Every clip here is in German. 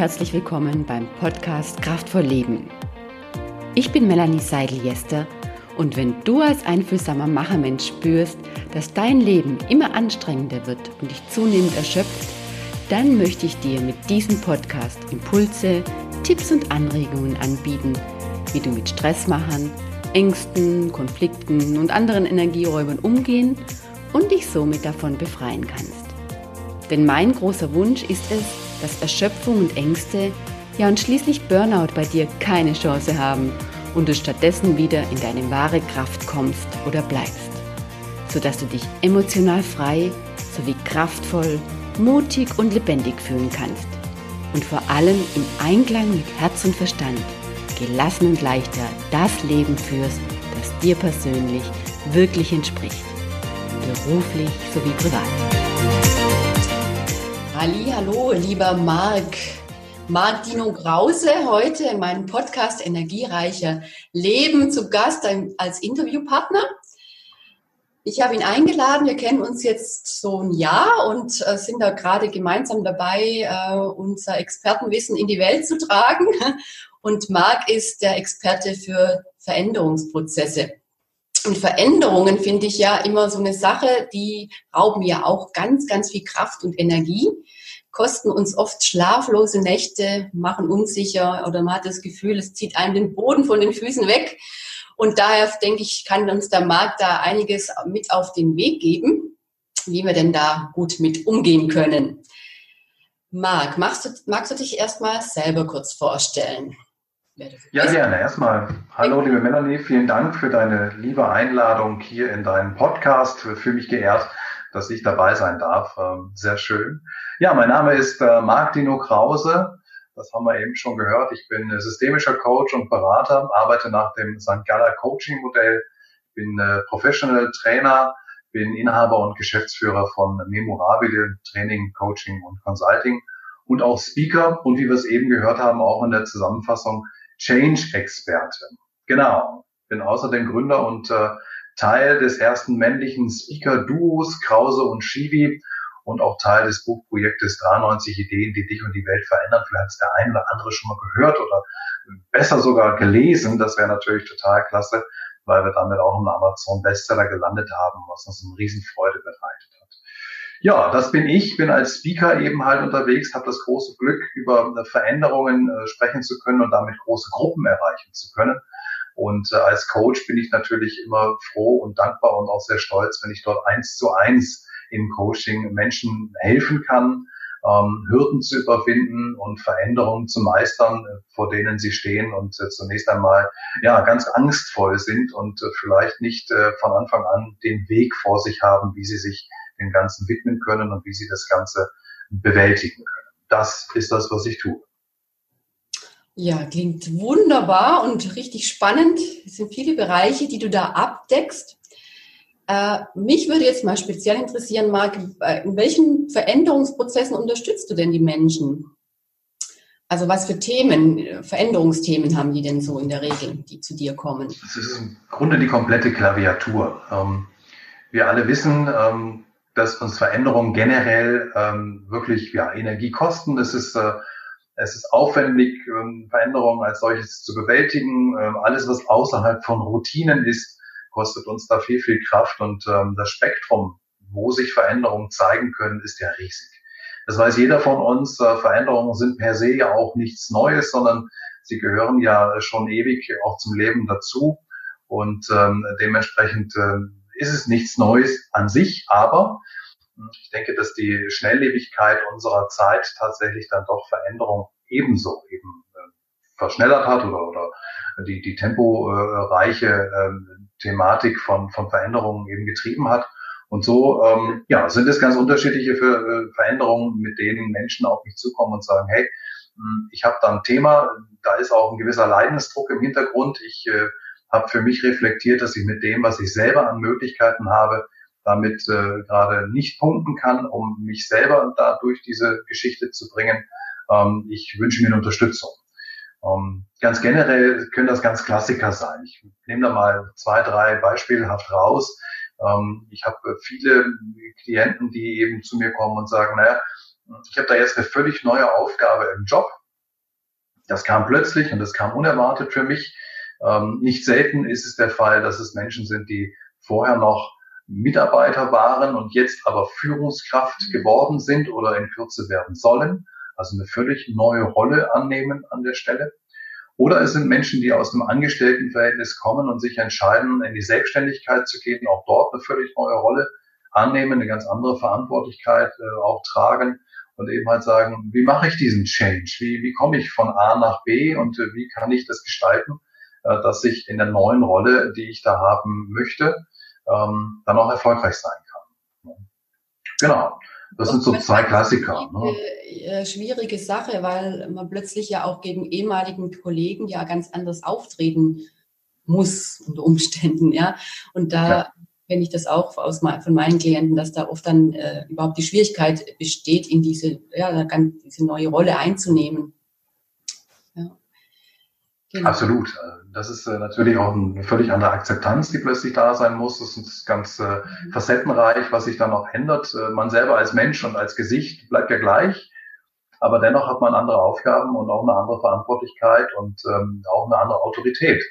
herzlich willkommen beim Podcast Kraftvoll Leben. Ich bin Melanie Seidel-Jester und wenn du als einfühlsamer Machermensch spürst, dass dein Leben immer anstrengender wird und dich zunehmend erschöpft, dann möchte ich dir mit diesem Podcast Impulse, Tipps und Anregungen anbieten, wie du mit Stressmachern, Ängsten, Konflikten und anderen Energieräubern umgehen und dich somit davon befreien kannst. Denn mein großer Wunsch ist es, dass Erschöpfung und Ängste, ja und schließlich Burnout bei dir keine Chance haben und du stattdessen wieder in deine wahre Kraft kommst oder bleibst, sodass du dich emotional frei sowie kraftvoll, mutig und lebendig fühlen kannst und vor allem im Einklang mit Herz und Verstand gelassen und leichter das Leben führst, das dir persönlich wirklich entspricht, beruflich sowie privat. Ali, hallo, lieber Marc. Marc Dino Grause, heute in meinem Podcast Energiereicher Leben zu Gast als Interviewpartner. Ich habe ihn eingeladen, wir kennen uns jetzt so ein Jahr und äh, sind da gerade gemeinsam dabei, äh, unser Expertenwissen in die Welt zu tragen. Und Marc ist der Experte für Veränderungsprozesse. Und Veränderungen finde ich ja immer so eine Sache, die rauben ja auch ganz, ganz viel Kraft und Energie, kosten uns oft schlaflose Nächte, machen unsicher oder man hat das Gefühl, es zieht einem den Boden von den Füßen weg. Und daher denke ich, kann uns der Markt da einiges mit auf den Weg geben, wie wir denn da gut mit umgehen können. Marc, magst du, magst du dich erstmal selber kurz vorstellen? Ja, gerne. Erstmal, hallo liebe Melanie, vielen Dank für deine liebe Einladung hier in deinen Podcast. Fühle mich geehrt, dass ich dabei sein darf. Ähm, sehr schön. Ja, mein Name ist äh, Marc Dino Krause. Das haben wir eben schon gehört. Ich bin systemischer Coach und Berater, arbeite nach dem St. Galler Coaching Modell, bin äh, Professional Trainer, bin Inhaber und Geschäftsführer von Memorabile Training, Coaching und Consulting und auch Speaker und wie wir es eben gehört haben, auch in der Zusammenfassung Change-Experte. Genau. Bin außerdem Gründer und äh, Teil des ersten männlichen Speaker-Duos Krause und Shivi und auch Teil des Buchprojektes 93 Ideen, die dich und die Welt verändern. Vielleicht hat es der eine oder andere schon mal gehört oder besser sogar gelesen. Das wäre natürlich total klasse, weil wir damit auch einen Amazon-Bestseller gelandet haben, was uns eine Riesenfreude bereitet. Ja, das bin ich, bin als Speaker eben halt unterwegs, habe das große Glück, über Veränderungen äh, sprechen zu können und damit große Gruppen erreichen zu können. Und äh, als Coach bin ich natürlich immer froh und dankbar und auch sehr stolz, wenn ich dort eins zu eins im Coaching Menschen helfen kann, ähm, Hürden zu überwinden und Veränderungen zu meistern, äh, vor denen sie stehen und äh, zunächst einmal ja ganz angstvoll sind und äh, vielleicht nicht äh, von Anfang an den Weg vor sich haben, wie sie sich dem Ganzen widmen können und wie sie das Ganze bewältigen können. Das ist das, was ich tue. Ja, klingt wunderbar und richtig spannend. Es sind viele Bereiche, die du da abdeckst. Äh, mich würde jetzt mal speziell interessieren, Marc, äh, in welchen Veränderungsprozessen unterstützt du denn die Menschen? Also was für Themen, Veränderungsthemen haben die denn so in der Regel, die zu dir kommen? Das ist im Grunde die komplette Klaviatur. Ähm, wir alle wissen, ähm, dass uns Veränderungen generell ähm, wirklich ja, Energie kosten. Es ist, äh, es ist aufwendig, ähm, Veränderungen als solches zu bewältigen. Ähm, alles, was außerhalb von Routinen ist, kostet uns da viel, viel Kraft. Und ähm, das Spektrum, wo sich Veränderungen zeigen können, ist ja riesig. Das weiß jeder von uns. Äh, Veränderungen sind per se ja auch nichts Neues, sondern sie gehören ja schon ewig auch zum Leben dazu. Und ähm, dementsprechend äh, ist es nichts Neues an sich, aber ich denke, dass die Schnelllebigkeit unserer Zeit tatsächlich dann doch Veränderung ebenso eben äh, verschnellert hat oder, oder die, die temporeiche äh, Thematik von, von Veränderungen eben getrieben hat. Und so ähm, ja, sind es ganz unterschiedliche äh, Veränderungen, mit denen Menschen auf mich zukommen und sagen, hey, hm, ich habe da ein Thema, da ist auch ein gewisser Leidensdruck im Hintergrund. Ich äh, habe für mich reflektiert, dass ich mit dem, was ich selber an Möglichkeiten habe, damit äh, gerade nicht punkten kann, um mich selber da durch diese Geschichte zu bringen. Ähm, ich wünsche mir eine Unterstützung. Ähm, ganz generell können das ganz Klassiker sein. Ich nehme da mal zwei, drei beispielhaft raus. Ähm, ich habe viele Klienten, die eben zu mir kommen und sagen, naja, ich habe da jetzt eine völlig neue Aufgabe im Job Das kam plötzlich und das kam unerwartet für mich. Ähm, nicht selten ist es der Fall, dass es Menschen sind, die vorher noch Mitarbeiter waren und jetzt aber Führungskraft geworden sind oder in Kürze werden sollen, also eine völlig neue Rolle annehmen an der Stelle. Oder es sind Menschen, die aus einem Angestelltenverhältnis kommen und sich entscheiden, in die Selbstständigkeit zu gehen, auch dort eine völlig neue Rolle annehmen, eine ganz andere Verantwortlichkeit äh, auch tragen und eben halt sagen, wie mache ich diesen Change? Wie, wie komme ich von A nach B und äh, wie kann ich das gestalten, äh, dass ich in der neuen Rolle, die ich da haben möchte, ähm, dann auch erfolgreich sein kann. Genau. Das sind so zwei Klassiker. Ne? Äh, schwierige Sache, weil man plötzlich ja auch gegen ehemaligen Kollegen ja ganz anders auftreten muss unter Umständen, ja. Und da ja. kenne ich das auch aus, von meinen Klienten, dass da oft dann äh, überhaupt die Schwierigkeit besteht, in diese, ja, diese neue Rolle einzunehmen. Genau. Absolut. Das ist äh, natürlich auch eine völlig andere Akzeptanz, die plötzlich da sein muss. Das ist ganz mhm. facettenreich, was sich dann auch ändert. Äh, man selber als Mensch und als Gesicht bleibt ja gleich, aber dennoch hat man andere Aufgaben und auch eine andere Verantwortlichkeit und ähm, auch eine andere Autorität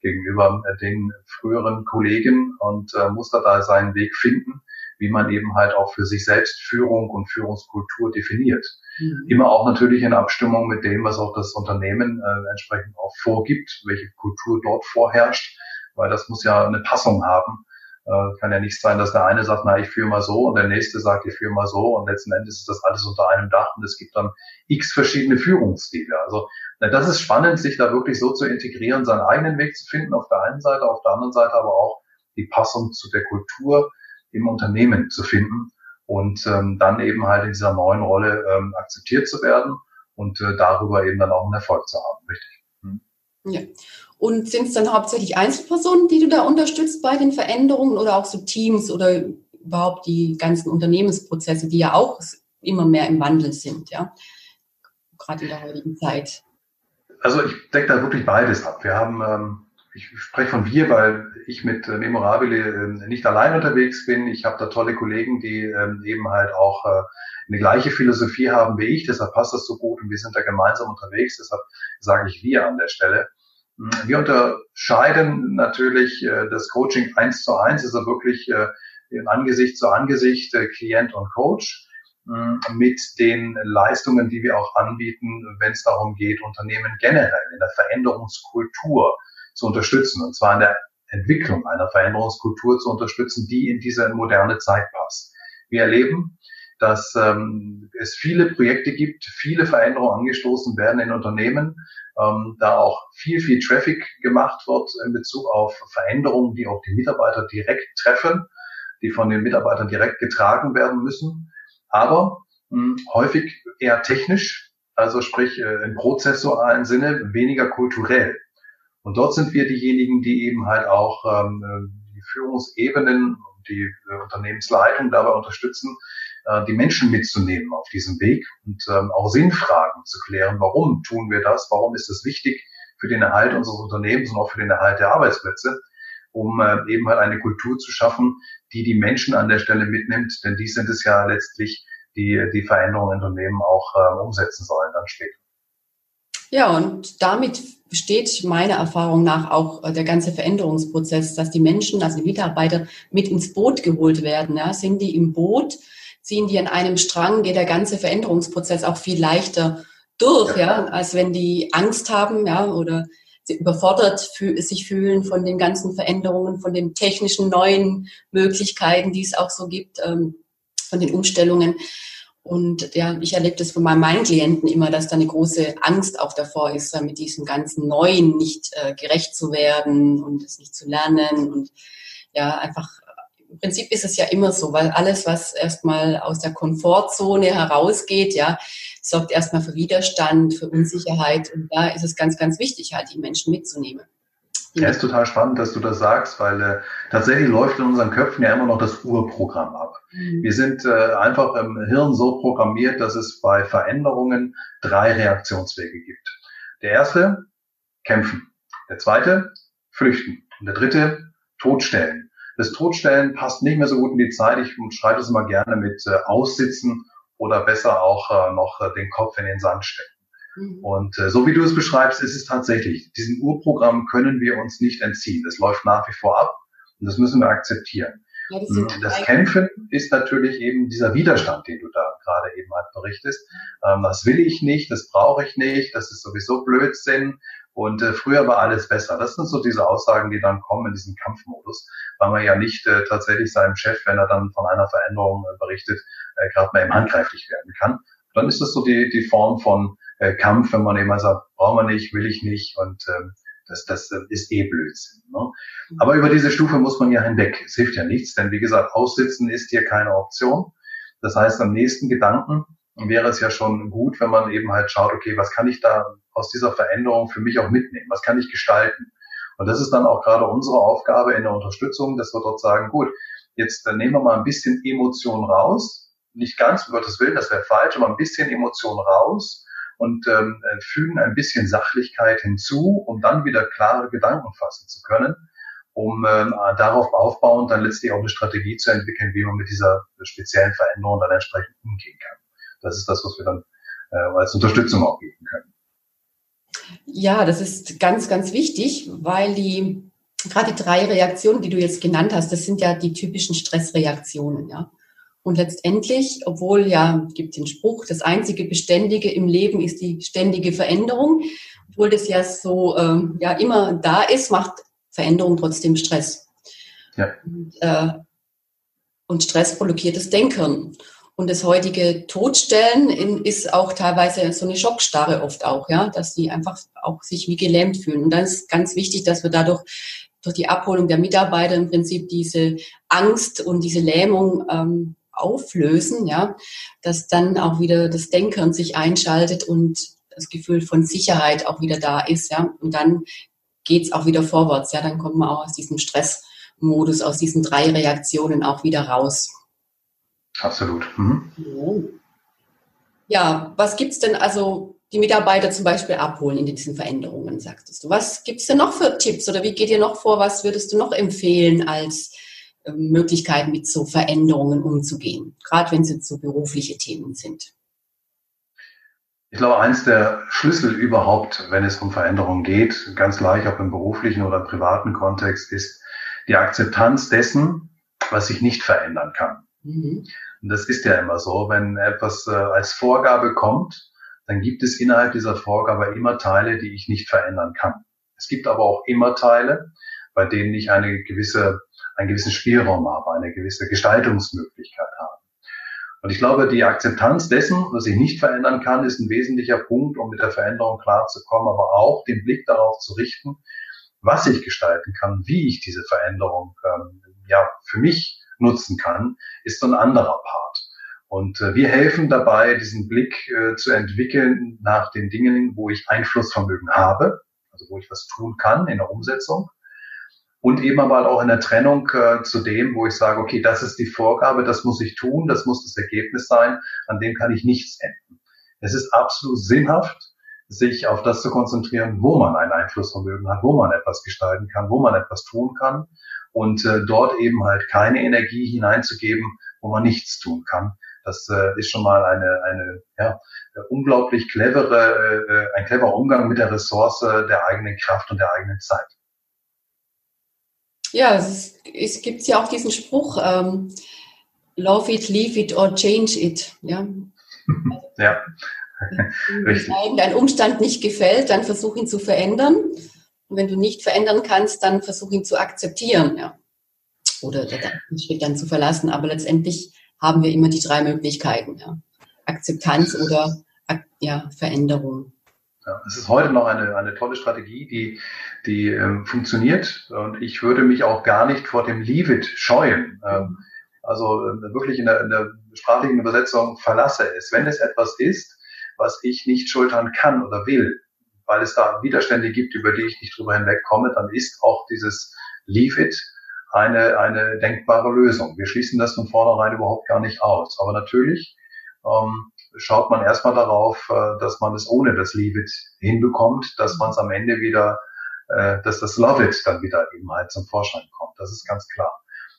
gegenüber äh, den früheren Kollegen und muss da, da seinen Weg finden, wie man eben halt auch für sich selbst Führung und Führungskultur definiert. Mhm. Immer auch natürlich in Abstimmung mit dem, was auch das Unternehmen äh, entsprechend auch vorgibt, welche Kultur dort vorherrscht, weil das muss ja eine Passung haben. Äh, kann ja nicht sein, dass der eine sagt, na, ich führe mal so und der nächste sagt, ich führe mal so und letzten Endes ist das alles unter einem Dach und es gibt dann x verschiedene Führungsstile. Also na, das ist spannend, sich da wirklich so zu integrieren, seinen eigenen Weg zu finden auf der einen Seite, auf der anderen Seite aber auch die Passung zu der Kultur im Unternehmen zu finden und ähm, dann eben halt in dieser neuen Rolle ähm, akzeptiert zu werden und äh, darüber eben dann auch einen Erfolg zu haben, richtig. Hm. Ja. Und sind es dann hauptsächlich Einzelpersonen, die du da unterstützt bei den Veränderungen oder auch so Teams oder überhaupt die ganzen Unternehmensprozesse, die ja auch immer mehr im Wandel sind, ja? Gerade in der heutigen Zeit. Also ich decke da wirklich beides ab. Wir haben ähm, ich spreche von wir, weil ich mit äh, Memorabile äh, nicht allein unterwegs bin. Ich habe da tolle Kollegen, die ähm, eben halt auch äh, eine gleiche Philosophie haben wie ich. Deshalb passt das so gut und wir sind da gemeinsam unterwegs. Deshalb sage ich wir an der Stelle. Hm, wir unterscheiden natürlich äh, das Coaching eins zu eins, also wirklich äh, Angesicht zu Angesicht, Klient und Coach hm, mit den Leistungen, die wir auch anbieten, wenn es darum geht, Unternehmen generell in der Veränderungskultur zu unterstützen, und zwar in der Entwicklung einer Veränderungskultur zu unterstützen, die in diese moderne Zeit passt. Wir erleben, dass ähm, es viele Projekte gibt, viele Veränderungen angestoßen werden in Unternehmen, ähm, da auch viel, viel Traffic gemacht wird in Bezug auf Veränderungen, die auch die Mitarbeiter direkt treffen, die von den Mitarbeitern direkt getragen werden müssen, aber mh, hm, häufig eher technisch, also sprich äh, im prozessualen Sinne, weniger kulturell. Und dort sind wir diejenigen, die eben halt auch ähm, äh, die Führungsebenen die äh, Unternehmensleitung dabei unterstützen, äh, die Menschen mitzunehmen auf diesem Weg und ähm, auch Sinnfragen zu klären. Warum tun wir das? Warum ist es wichtig für den Erhalt unseres Unternehmens und auch für den Erhalt der Arbeitsplätze? um äh, eben halt eine Kultur zu schaffen, die die Menschen an der Stelle mitnimmt, denn die sind es ja letztlich, die die Veränderungen in Unternehmen auch äh, umsetzen sollen dann später. Ja, und damit besteht meiner Erfahrung nach auch äh, der ganze Veränderungsprozess, dass die Menschen, also die Mitarbeiter, mit ins Boot geholt werden. Ja. Sind die im Boot, ziehen die an einem Strang, geht der ganze Veränderungsprozess auch viel durch, ja, als wenn die Angst haben, ja, oder sie überfordert sich fühlen von den ganzen Veränderungen, von den technischen neuen Möglichkeiten, die es auch so gibt, ähm, von den Umstellungen. Und ja, ich erlebe das von meinen Klienten immer, dass da eine große Angst auch davor ist, mit diesem ganzen Neuen nicht äh, gerecht zu werden und es nicht zu lernen. Und ja, einfach, im Prinzip ist es ja immer so, weil alles, was erstmal aus der Komfortzone herausgeht, ja, sorgt erstmal für Widerstand, für Unsicherheit. Und da ist es ganz, ganz wichtig, halt die Menschen mitzunehmen. Ja, ist total spannend, dass du das sagst, weil äh, tatsächlich läuft in unseren Köpfen ja immer noch das Urprogramm ab. Mhm. Wir sind äh, einfach im Hirn so programmiert, dass es bei Veränderungen drei Reaktionswege gibt. Der erste, kämpfen. Der zweite, flüchten. Und der dritte, totstellen. Das Totstellen passt nicht mehr so gut in die Zeit. Ich schreibe es immer gerne mit äh, aussitzen oder besser auch äh, noch äh, den Kopf in den Sand stecken. Mhm. Und äh, so wie du es beschreibst, ist es tatsächlich. Diesem Urprogramm können wir uns nicht entziehen. Das läuft nach wie vor ab und das müssen wir akzeptieren. Ja, das, hm, das Kämpfen ist natürlich eben dieser Widerstand, den du da gerade eben halt berichtest. Ähm, das will ich nicht, das brauche ich nicht, das ist sowieso Blödsinn. Und äh, früher war alles besser. Das sind so diese Aussagen, die dann kommen in diesem Kampfmodus, weil man ja nicht äh, tatsächlich seinem Chef, wenn er dann von einer Veränderung äh, berichtet, äh, gerade mal eben handgreiflich werden kann. Dann ist das so die, die Form von äh, Kampf, wenn man eben sagt, brauchen wir nicht, will ich nicht und ähm, das, das ist eh Blödsinn. Ne? Mhm. Aber über diese Stufe muss man ja hinweg. Es hilft ja nichts, denn wie gesagt, aussitzen ist hier keine Option. Das heißt, am nächsten Gedanken wäre es ja schon gut, wenn man eben halt schaut, okay, was kann ich da aus dieser Veränderung für mich auch mitnehmen? Was kann ich gestalten? Und das ist dann auch gerade unsere Aufgabe in der Unterstützung, dass wir dort sagen, gut, jetzt dann nehmen wir mal ein bisschen Emotion raus. Nicht ganz, um Gottes Willen, das wäre falsch, aber ein bisschen Emotion raus und ähm, äh, fügen ein bisschen Sachlichkeit hinzu, um dann wieder klare Gedanken fassen zu können, um ähm, darauf aufbauend dann letztlich auch eine Strategie zu entwickeln, wie man mit dieser speziellen Veränderung dann entsprechend umgehen kann. Das ist das, was wir dann äh, als Unterstützung auch geben können. Ja, das ist ganz, ganz wichtig, weil die gerade die drei Reaktionen, die du jetzt genannt hast, das sind ja die typischen Stressreaktionen, ja. Und letztendlich, obwohl ja, gibt den Spruch, das einzige Beständige im Leben ist die ständige Veränderung, obwohl das ja so ähm, ja immer da ist, macht Veränderung trotzdem Stress. Ja. Und, äh, und Stress blockiert das Denken. Und das heutige Todstellen in, ist auch teilweise so eine Schockstarre oft auch, ja, dass die einfach auch sich wie gelähmt fühlen. Und dann ist ganz wichtig, dass wir dadurch durch die Abholung der Mitarbeiter im Prinzip diese Angst und diese Lähmung ähm, auflösen, ja, dass dann auch wieder das Denken sich einschaltet und das Gefühl von Sicherheit auch wieder da ist, ja, und dann geht's auch wieder vorwärts, ja, dann kommt man auch aus diesem Stressmodus, aus diesen drei Reaktionen auch wieder raus. Absolut. Mhm. Ja, was gibt's denn also die Mitarbeiter zum Beispiel abholen in diesen Veränderungen, sagtest du? Was gibt's denn noch für Tipps oder wie geht ihr noch vor? Was würdest du noch empfehlen als Möglichkeiten, mit so Veränderungen umzugehen, gerade wenn es jetzt so berufliche Themen sind? Ich glaube, eins der Schlüssel überhaupt, wenn es um Veränderungen geht, ganz gleich ob im beruflichen oder im privaten Kontext, ist die Akzeptanz dessen, was sich nicht verändern kann. Mhm. Und das ist ja immer so, wenn etwas äh, als Vorgabe kommt, dann gibt es innerhalb dieser Vorgabe immer Teile, die ich nicht verändern kann. Es gibt aber auch immer Teile, bei denen ich eine gewisse einen gewissen Spielraum habe, eine gewisse Gestaltungsmöglichkeit habe. Und ich glaube, die Akzeptanz dessen, was ich nicht verändern kann, ist ein wesentlicher Punkt, um mit der Veränderung klarzukommen, aber auch den Blick darauf zu richten, was ich gestalten kann, wie ich diese Veränderung ähm, ja für mich nutzen kann, ist so ein anderer Part. Und äh, wir helfen dabei, diesen Blick äh, zu entwickeln nach den Dingen, wo ich Einflussvermögen habe, also wo ich was tun kann in der Umsetzung und eben aber auch in der Trennung äh, zu dem, wo ich sage, okay, das ist die Vorgabe, das muss ich tun, das muss das Ergebnis sein, an dem kann ich nichts ändern. Es ist absolut sinnhaft, sich auf das zu konzentrieren, wo man ein Einflussvermögen hat, wo man etwas gestalten kann, wo man etwas tun kann und äh, dort eben halt keine Energie hineinzugeben, wo man nichts tun kann. Das äh, ist schon mal eine, eine ja, unglaublich clevere, äh, ein cleverer Umgang mit der Ressource der eigenen Kraft und der eigenen Zeit. Ja, es, ist, es gibt ja auch diesen Spruch, ähm, love it, leave it or change it. Ja. ja. Richtig. Wenn dein Umstand nicht gefällt, dann versuch ihn zu verändern. Und wenn du nicht verändern kannst, dann versuch ihn zu akzeptieren. Ja. Oder den Schritt dann zu verlassen. Aber letztendlich haben wir immer die drei Möglichkeiten. Ja. Akzeptanz oder ja, Veränderung. Ja, es ist heute noch eine, eine tolle Strategie, die, die ähm, funktioniert und ich würde mich auch gar nicht vor dem Leave it scheuen. Ähm, also äh, wirklich in der, in der sprachlichen Übersetzung verlasse es. Wenn es etwas ist, was ich nicht schultern kann oder will, weil es da Widerstände gibt, über die ich nicht drüber hinwegkomme, dann ist auch dieses Leave it eine, eine denkbare Lösung. Wir schließen das von vornherein überhaupt gar nicht aus. Aber natürlich ähm, schaut man erstmal darauf, äh, dass man es ohne das Leave it hinbekommt, dass man es am Ende wieder, äh, dass das Love it dann wieder eben halt zum Vorschein kommt. Das ist ganz klar.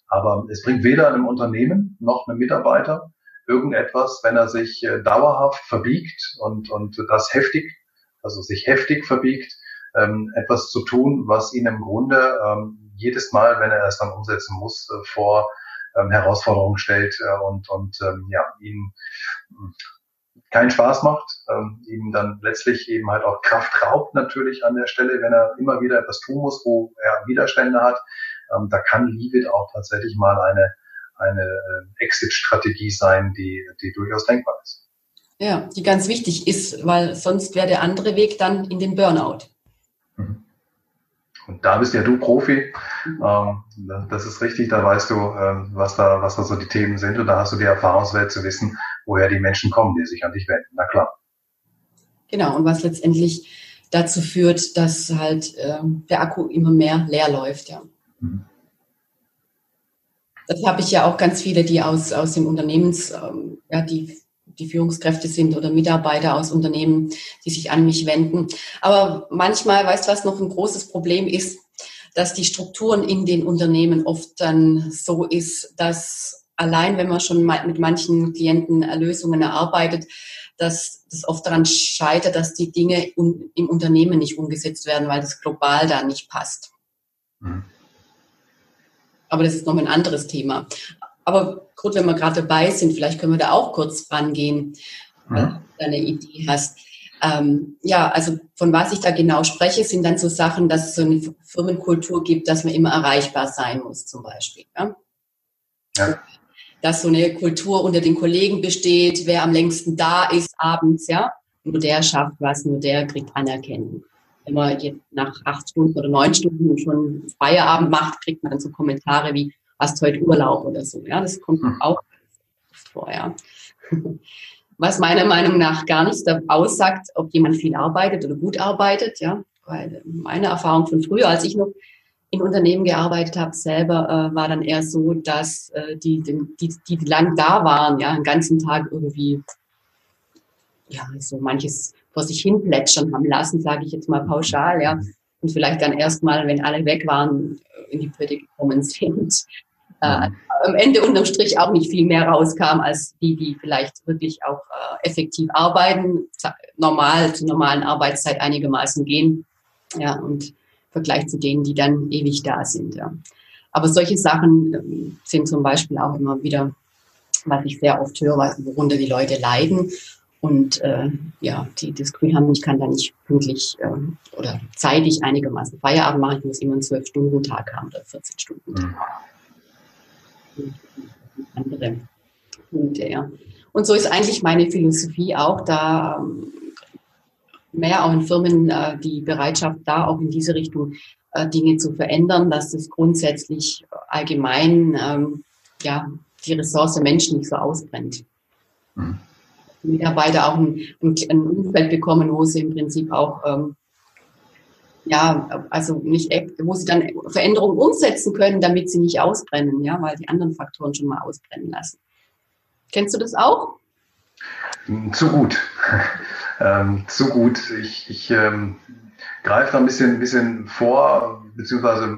Aber es bringt weder einem Unternehmen noch einem Mitarbeiter irgendetwas, wenn er sich äh, dauerhaft verbiegt und, und das heftig also sich heftig verbiegt, ähm, etwas zu tun, was ihn im Grunde ähm, jedes Mal, wenn er es dann umsetzen muss, vor ähm, Herausforderungen stellt und, und ja, ihn keinen Spaß macht, ähm, ihm dann letztlich eben halt auch Kraft raubt natürlich an der Stelle, wenn er immer wieder etwas tun muss, wo er Widerstände hat. Ähm, da kann Leave auch tatsächlich mal eine, eine äh, Exit-Strategie sein, die, die durchaus denkbar ist. Ja, die ganz wichtig ist, weil sonst wäre der andere Weg dann in den Burnout. Mhm. Und da bist ja du Profi. Ähm, das ist richtig, da weißt du, ähm, was da, was da so die Themen sind und da hast du die Erfahrungswelt zu wissen, woher die Menschen kommen, die sich an dich wenden. Na klar. Genau, und was letztendlich dazu führt, dass halt ähm, der Akku immer mehr leer läuft, ja. Mhm. Das habe ich ja auch ganz viele, die aus, aus dem Unternehmens, ähm, ja, die die Führungskräfte sind oder Mitarbeiter aus Unternehmen, die sich an mich wenden. Aber manchmal, weißt du, was noch ein großes Problem ist, dass die Strukturen in den Unternehmen oft dann so ist, dass allein, wenn man schon mit manchen Klienten Lösungen erarbeitet, dass das oft daran scheitert, dass die Dinge im Unternehmen nicht umgesetzt werden, weil das global da nicht passt. Mhm. Aber das ist noch ein anderes Thema. Aber gut, wenn wir gerade dabei sind, vielleicht können wir da auch kurz rangehen, mhm. wenn du eine Idee hast. Ähm, ja, also von was ich da genau spreche, sind dann so Sachen, dass es so eine Firmenkultur gibt, dass man immer erreichbar sein muss, zum Beispiel. Ja? ja. Dass so eine Kultur unter den Kollegen besteht, wer am längsten da ist abends, ja. Nur der schafft was, nur der kriegt Anerkennung. Wenn man jetzt nach acht Stunden oder neun Stunden schon Feierabend macht, kriegt man dann so Kommentare wie, hast heute Urlaub oder so. Ja, das kommt hm. auch vor, ja. Was meiner Meinung nach gar nichts aussagt, ob jemand viel arbeitet oder gut arbeitet, ja. Weil meine Erfahrung von früher, als ich noch in Unternehmen gearbeitet habe, selber äh, war dann eher so, dass äh, die, die, die, die lang da waren, ja, einen ganzen Tag irgendwie, ja, so manches vor sich hin plätschern haben lassen, sage ich jetzt mal pauschal, ja. Und vielleicht dann erstmal, wenn alle weg waren, in die Pötte gekommen sind äh, am Ende unterm Strich auch nicht viel mehr rauskam als die, die vielleicht wirklich auch äh, effektiv arbeiten, normal zur normalen Arbeitszeit einigermaßen gehen. Ja, und Vergleich zu denen, die dann ewig da sind. Ja. Aber solche Sachen äh, sind zum Beispiel auch immer wieder, was ich sehr oft höre, worunter die Leute leiden. Und äh, ja, die das Gefühl haben, ich kann da nicht pünktlich äh, oder zeitig einigermaßen Feierabend machen, ich muss immer einen Zwölf-Stunden-Tag haben oder 14-Stunden-Tag. Mhm andere Punkte, ja. Und so ist eigentlich meine Philosophie auch, da ähm, mehr auch in Firmen äh, die Bereitschaft da auch in diese Richtung äh, Dinge zu verändern, dass das grundsätzlich allgemein ähm, ja die Ressource Mensch nicht so ausbrennt. Mhm. Mitarbeiter auch ein, ein, Umfeld bekommen, wo sie im Prinzip auch ähm, ja, also nicht, wo sie dann Veränderungen umsetzen können, damit sie nicht ausbrennen, ja, weil die anderen Faktoren schon mal ausbrennen lassen. Kennst du das auch? Zu gut. ähm, zu gut. Ich, ich ähm, greife da ein bisschen, ein bisschen vor, beziehungsweise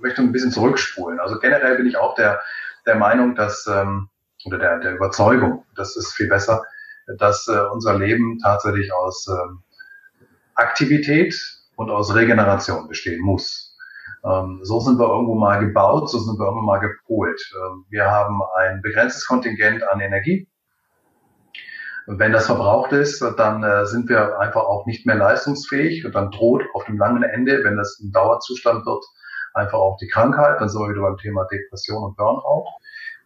möchte ein bisschen zurückspulen. Also generell bin ich auch der, der Meinung, dass, ähm, oder der, der Überzeugung, das ist viel besser, dass äh, unser Leben tatsächlich aus ähm, Aktivität, und aus Regeneration bestehen muss. Ähm, so sind wir irgendwo mal gebaut, so sind wir irgendwo mal gepolt. Ähm, wir haben ein begrenztes Kontingent an Energie. Wenn das verbraucht ist, dann äh, sind wir einfach auch nicht mehr leistungsfähig und dann droht auf dem langen Ende, wenn das ein Dauerzustand wird, einfach auch die Krankheit. Dann sind wir wieder beim Thema Depression und Burnout.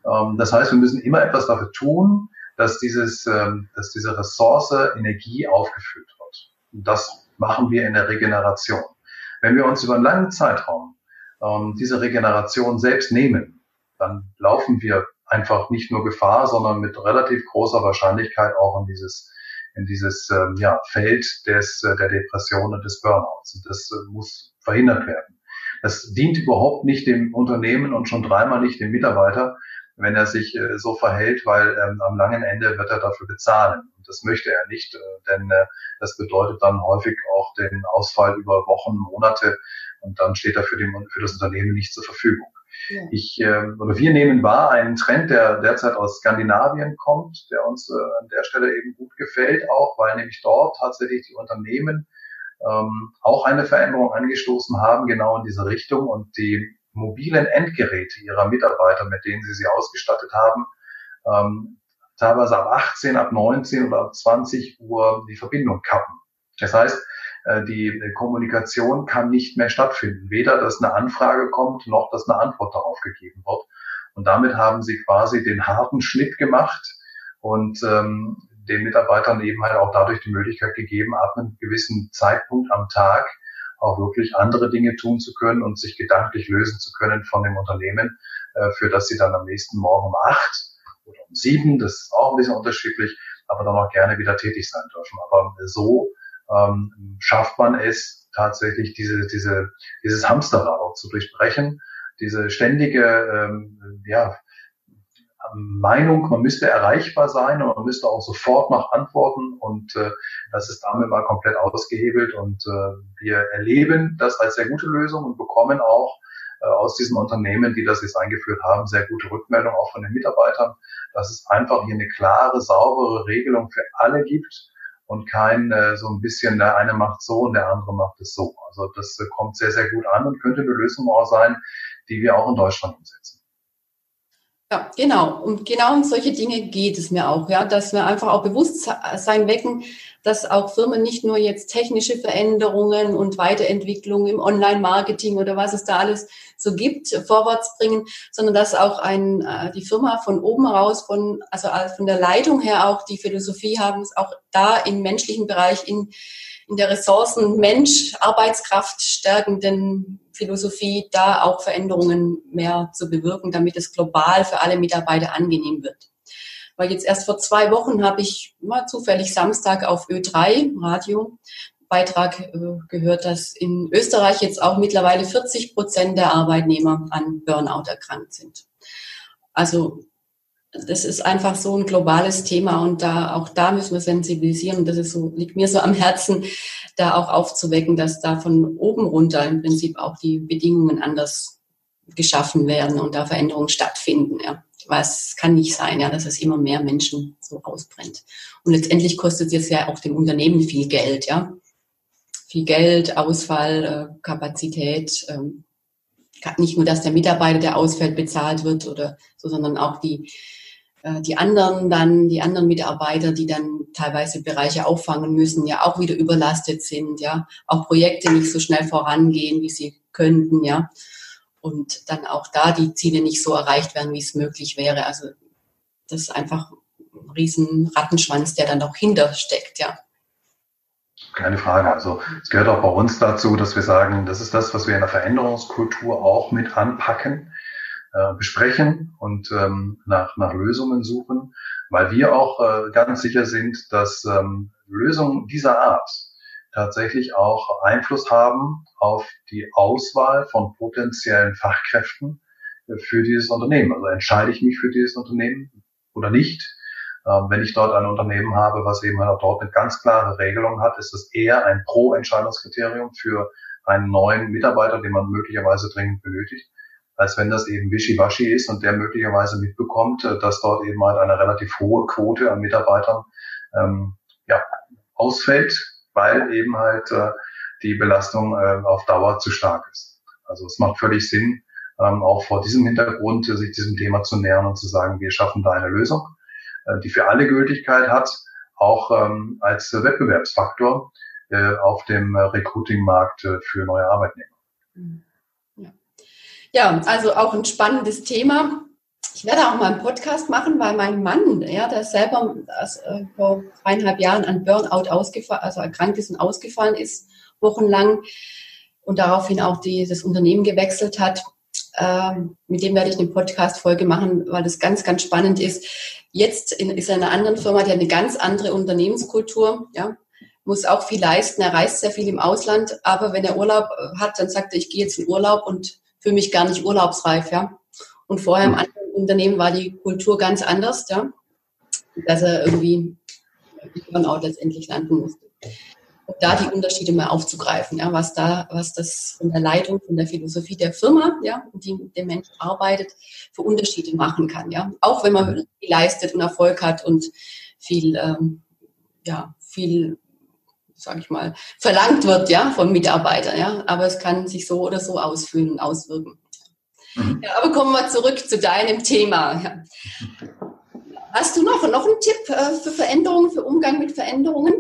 Ähm, das heißt, wir müssen immer etwas dafür tun, dass dieses, ähm, dass diese Ressource Energie aufgefüllt wird. Und das machen wir in der Regeneration. Wenn wir uns über einen langen Zeitraum ähm, diese Regeneration selbst nehmen, dann laufen wir einfach nicht nur Gefahr, sondern mit relativ großer Wahrscheinlichkeit auch in dieses in dieses ähm, ja, Feld des, äh, der Depression und des Burnouts. Und das äh, muss verhindert werden. Das dient überhaupt nicht dem Unternehmen und schon dreimal nicht dem Mitarbeiter, wenn er sich äh, so verhält, weil ähm, am langen Ende wird er dafür bezahlen. Und das möchte er nicht, äh, denn äh, das bedeutet dann häufig auch den Ausfall über Wochen, Monate und dann steht er für, den, für das Unternehmen nicht zur Verfügung. Ja. Ich äh, oder wir nehmen wahr einen Trend, der derzeit aus Skandinavien kommt, der uns äh, an der Stelle eben gut gefällt, auch weil nämlich dort tatsächlich die Unternehmen ähm, auch eine Veränderung angestoßen haben, genau in diese Richtung und die mobilen Endgeräte ihrer Mitarbeiter, mit denen sie sie ausgestattet haben, ähm, teilweise ab 18, ab 19 oder ab 20 Uhr die Verbindung kappen. Das heißt, die Kommunikation kann nicht mehr stattfinden. Weder, dass eine Anfrage kommt, noch, dass eine Antwort darauf gegeben wird. Und damit haben sie quasi den harten Schnitt gemacht und ähm, den Mitarbeitern eben halt auch dadurch die Möglichkeit gegeben, ab einem gewissen Zeitpunkt am Tag auch wirklich andere Dinge tun zu können und sich gedanklich lösen zu können von dem Unternehmen, äh, für das sie dann am nächsten Morgen um acht oder um sieben, das ist auch ein bisschen unterschiedlich, aber dann auch gerne wieder tätig sein dürfen. Aber so ähm, schafft man es tatsächlich, diese, diese, dieses Hamsterrad auch zu durchbrechen, diese ständige ähm, ja, Meinung, man müsste erreichbar sein und man müsste auch sofort noch antworten und äh, das ist damit mal komplett ausgehebelt und äh, wir erleben das als sehr gute Lösung und bekommen auch äh, aus diesen Unternehmen, die das jetzt eingeführt haben, sehr gute Rückmeldung auch von den Mitarbeitern, dass es einfach hier eine klare, saubere Regelung für alle gibt und kein äh, so ein bisschen, der eine macht so und der andere macht es so. Also das äh, kommt sehr, sehr gut an und könnte eine Lösung auch sein, die wir auch in Deutschland umsetzen. Ja, genau. Und genau um solche Dinge geht es mir auch, ja, dass wir einfach auch Bewusstsein wecken, dass auch Firmen nicht nur jetzt technische Veränderungen und Weiterentwicklung im Online-Marketing oder was es da alles so gibt, vorwärts bringen, sondern dass auch ein, äh, die Firma von oben heraus, von, also von der Leitung her auch die Philosophie haben, auch da im menschlichen Bereich in in der Ressourcen Mensch, Arbeitskraft stärkenden Philosophie da auch Veränderungen mehr zu bewirken, damit es global für alle Mitarbeiter angenehm wird. Weil jetzt erst vor zwei Wochen habe ich mal zufällig Samstag auf Ö3 Radio Beitrag äh, gehört, dass in Österreich jetzt auch mittlerweile 40 Prozent der Arbeitnehmer an Burnout erkrankt sind. Also das ist einfach so ein globales Thema und da auch da müssen wir sensibilisieren. Das ist so, liegt mir so am Herzen, da auch aufzuwecken, dass da von oben runter im Prinzip auch die Bedingungen anders geschaffen werden und da Veränderungen stattfinden. Ja. Was kann nicht sein, ja, dass es immer mehr Menschen so ausbrennt. Und letztendlich kostet es ja auch dem Unternehmen viel Geld, ja. Viel Geld, Ausfall, äh, Kapazität, ähm, nicht nur, dass der Mitarbeiter, der ausfällt, bezahlt wird oder so, sondern auch die, die anderen dann, die anderen Mitarbeiter, die dann teilweise Bereiche auffangen müssen, ja auch wieder überlastet sind, ja, auch Projekte nicht so schnell vorangehen, wie sie könnten, ja. Und dann auch da die Ziele nicht so erreicht werden, wie es möglich wäre. Also das ist einfach ein riesen Rattenschwanz, der dann auch hintersteckt, ja. Keine Frage. Also es gehört auch bei uns dazu, dass wir sagen, das ist das, was wir in der Veränderungskultur auch mit anpacken äh, besprechen und ähm, nach, nach Lösungen suchen, weil wir auch äh, ganz sicher sind, dass ähm, Lösungen dieser Art tatsächlich auch Einfluss haben auf die Auswahl von potenziellen Fachkräften für dieses Unternehmen. Also entscheide ich mich für dieses Unternehmen oder nicht. Ähm, wenn ich dort ein Unternehmen habe, was eben halt auch dort eine ganz klare Regelung hat, ist es eher ein Pro-Entscheidungskriterium für einen neuen Mitarbeiter, den man möglicherweise dringend benötigt, als wenn das eben wischiwaschi ist und der möglicherweise mitbekommt, äh, dass dort eben halt eine relativ hohe Quote an Mitarbeitern ähm, ja, ausfällt, weil eben halt äh, die Belastung äh, auf Dauer zu stark ist. Also es macht völlig Sinn, ähm, auch vor diesem Hintergrund äh, sich diesem Thema zu nähern und zu sagen, wir schaffen da eine Lösung, äh, die für alle Gültigkeit hat, auch ähm, als Wettbewerbsfaktor äh, auf dem äh, Recruiting-Markt äh, für neue Arbeitnehmer. Mhm. Ja, also auch ein spannendes Thema. Ich werde auch mal einen Podcast machen, weil mein Mann, ja, der selber äh, vor zweieinhalb Jahren an Burnout ausgefallen, also erkrankt ist und ausgefallen ist, wochenlang und daraufhin auch die, das Unternehmen gewechselt hat. Ähm, mit dem werde ich eine Podcast-Folge machen, weil das ganz, ganz spannend ist. Jetzt in, ist er in einer anderen Firma, die hat eine ganz andere Unternehmenskultur, ja, muss auch viel leisten. Er reist sehr viel im Ausland, aber wenn er Urlaub hat, dann sagt er, ich gehe jetzt in Urlaub und für mich gar nicht urlaubsreif, ja. Und vorher im hm. anderen Unternehmen war die Kultur ganz anders, ja. Dass er irgendwie Burnout letztendlich landen musste. da die Unterschiede mal aufzugreifen, ja, was da, was das von der Leitung, von der Philosophie der Firma, ja, die mit dem Menschen arbeitet, für Unterschiede machen kann, ja. Auch wenn man viel leistet und Erfolg hat und viel, ähm, ja, viel, sage ich mal, verlangt wird, ja, von Mitarbeitern, ja. Aber es kann sich so oder so ausfühlen und auswirken. Mhm. Ja, aber kommen wir zurück zu deinem Thema. Ja. Hast du noch, noch einen Tipp äh, für Veränderungen, für Umgang mit Veränderungen?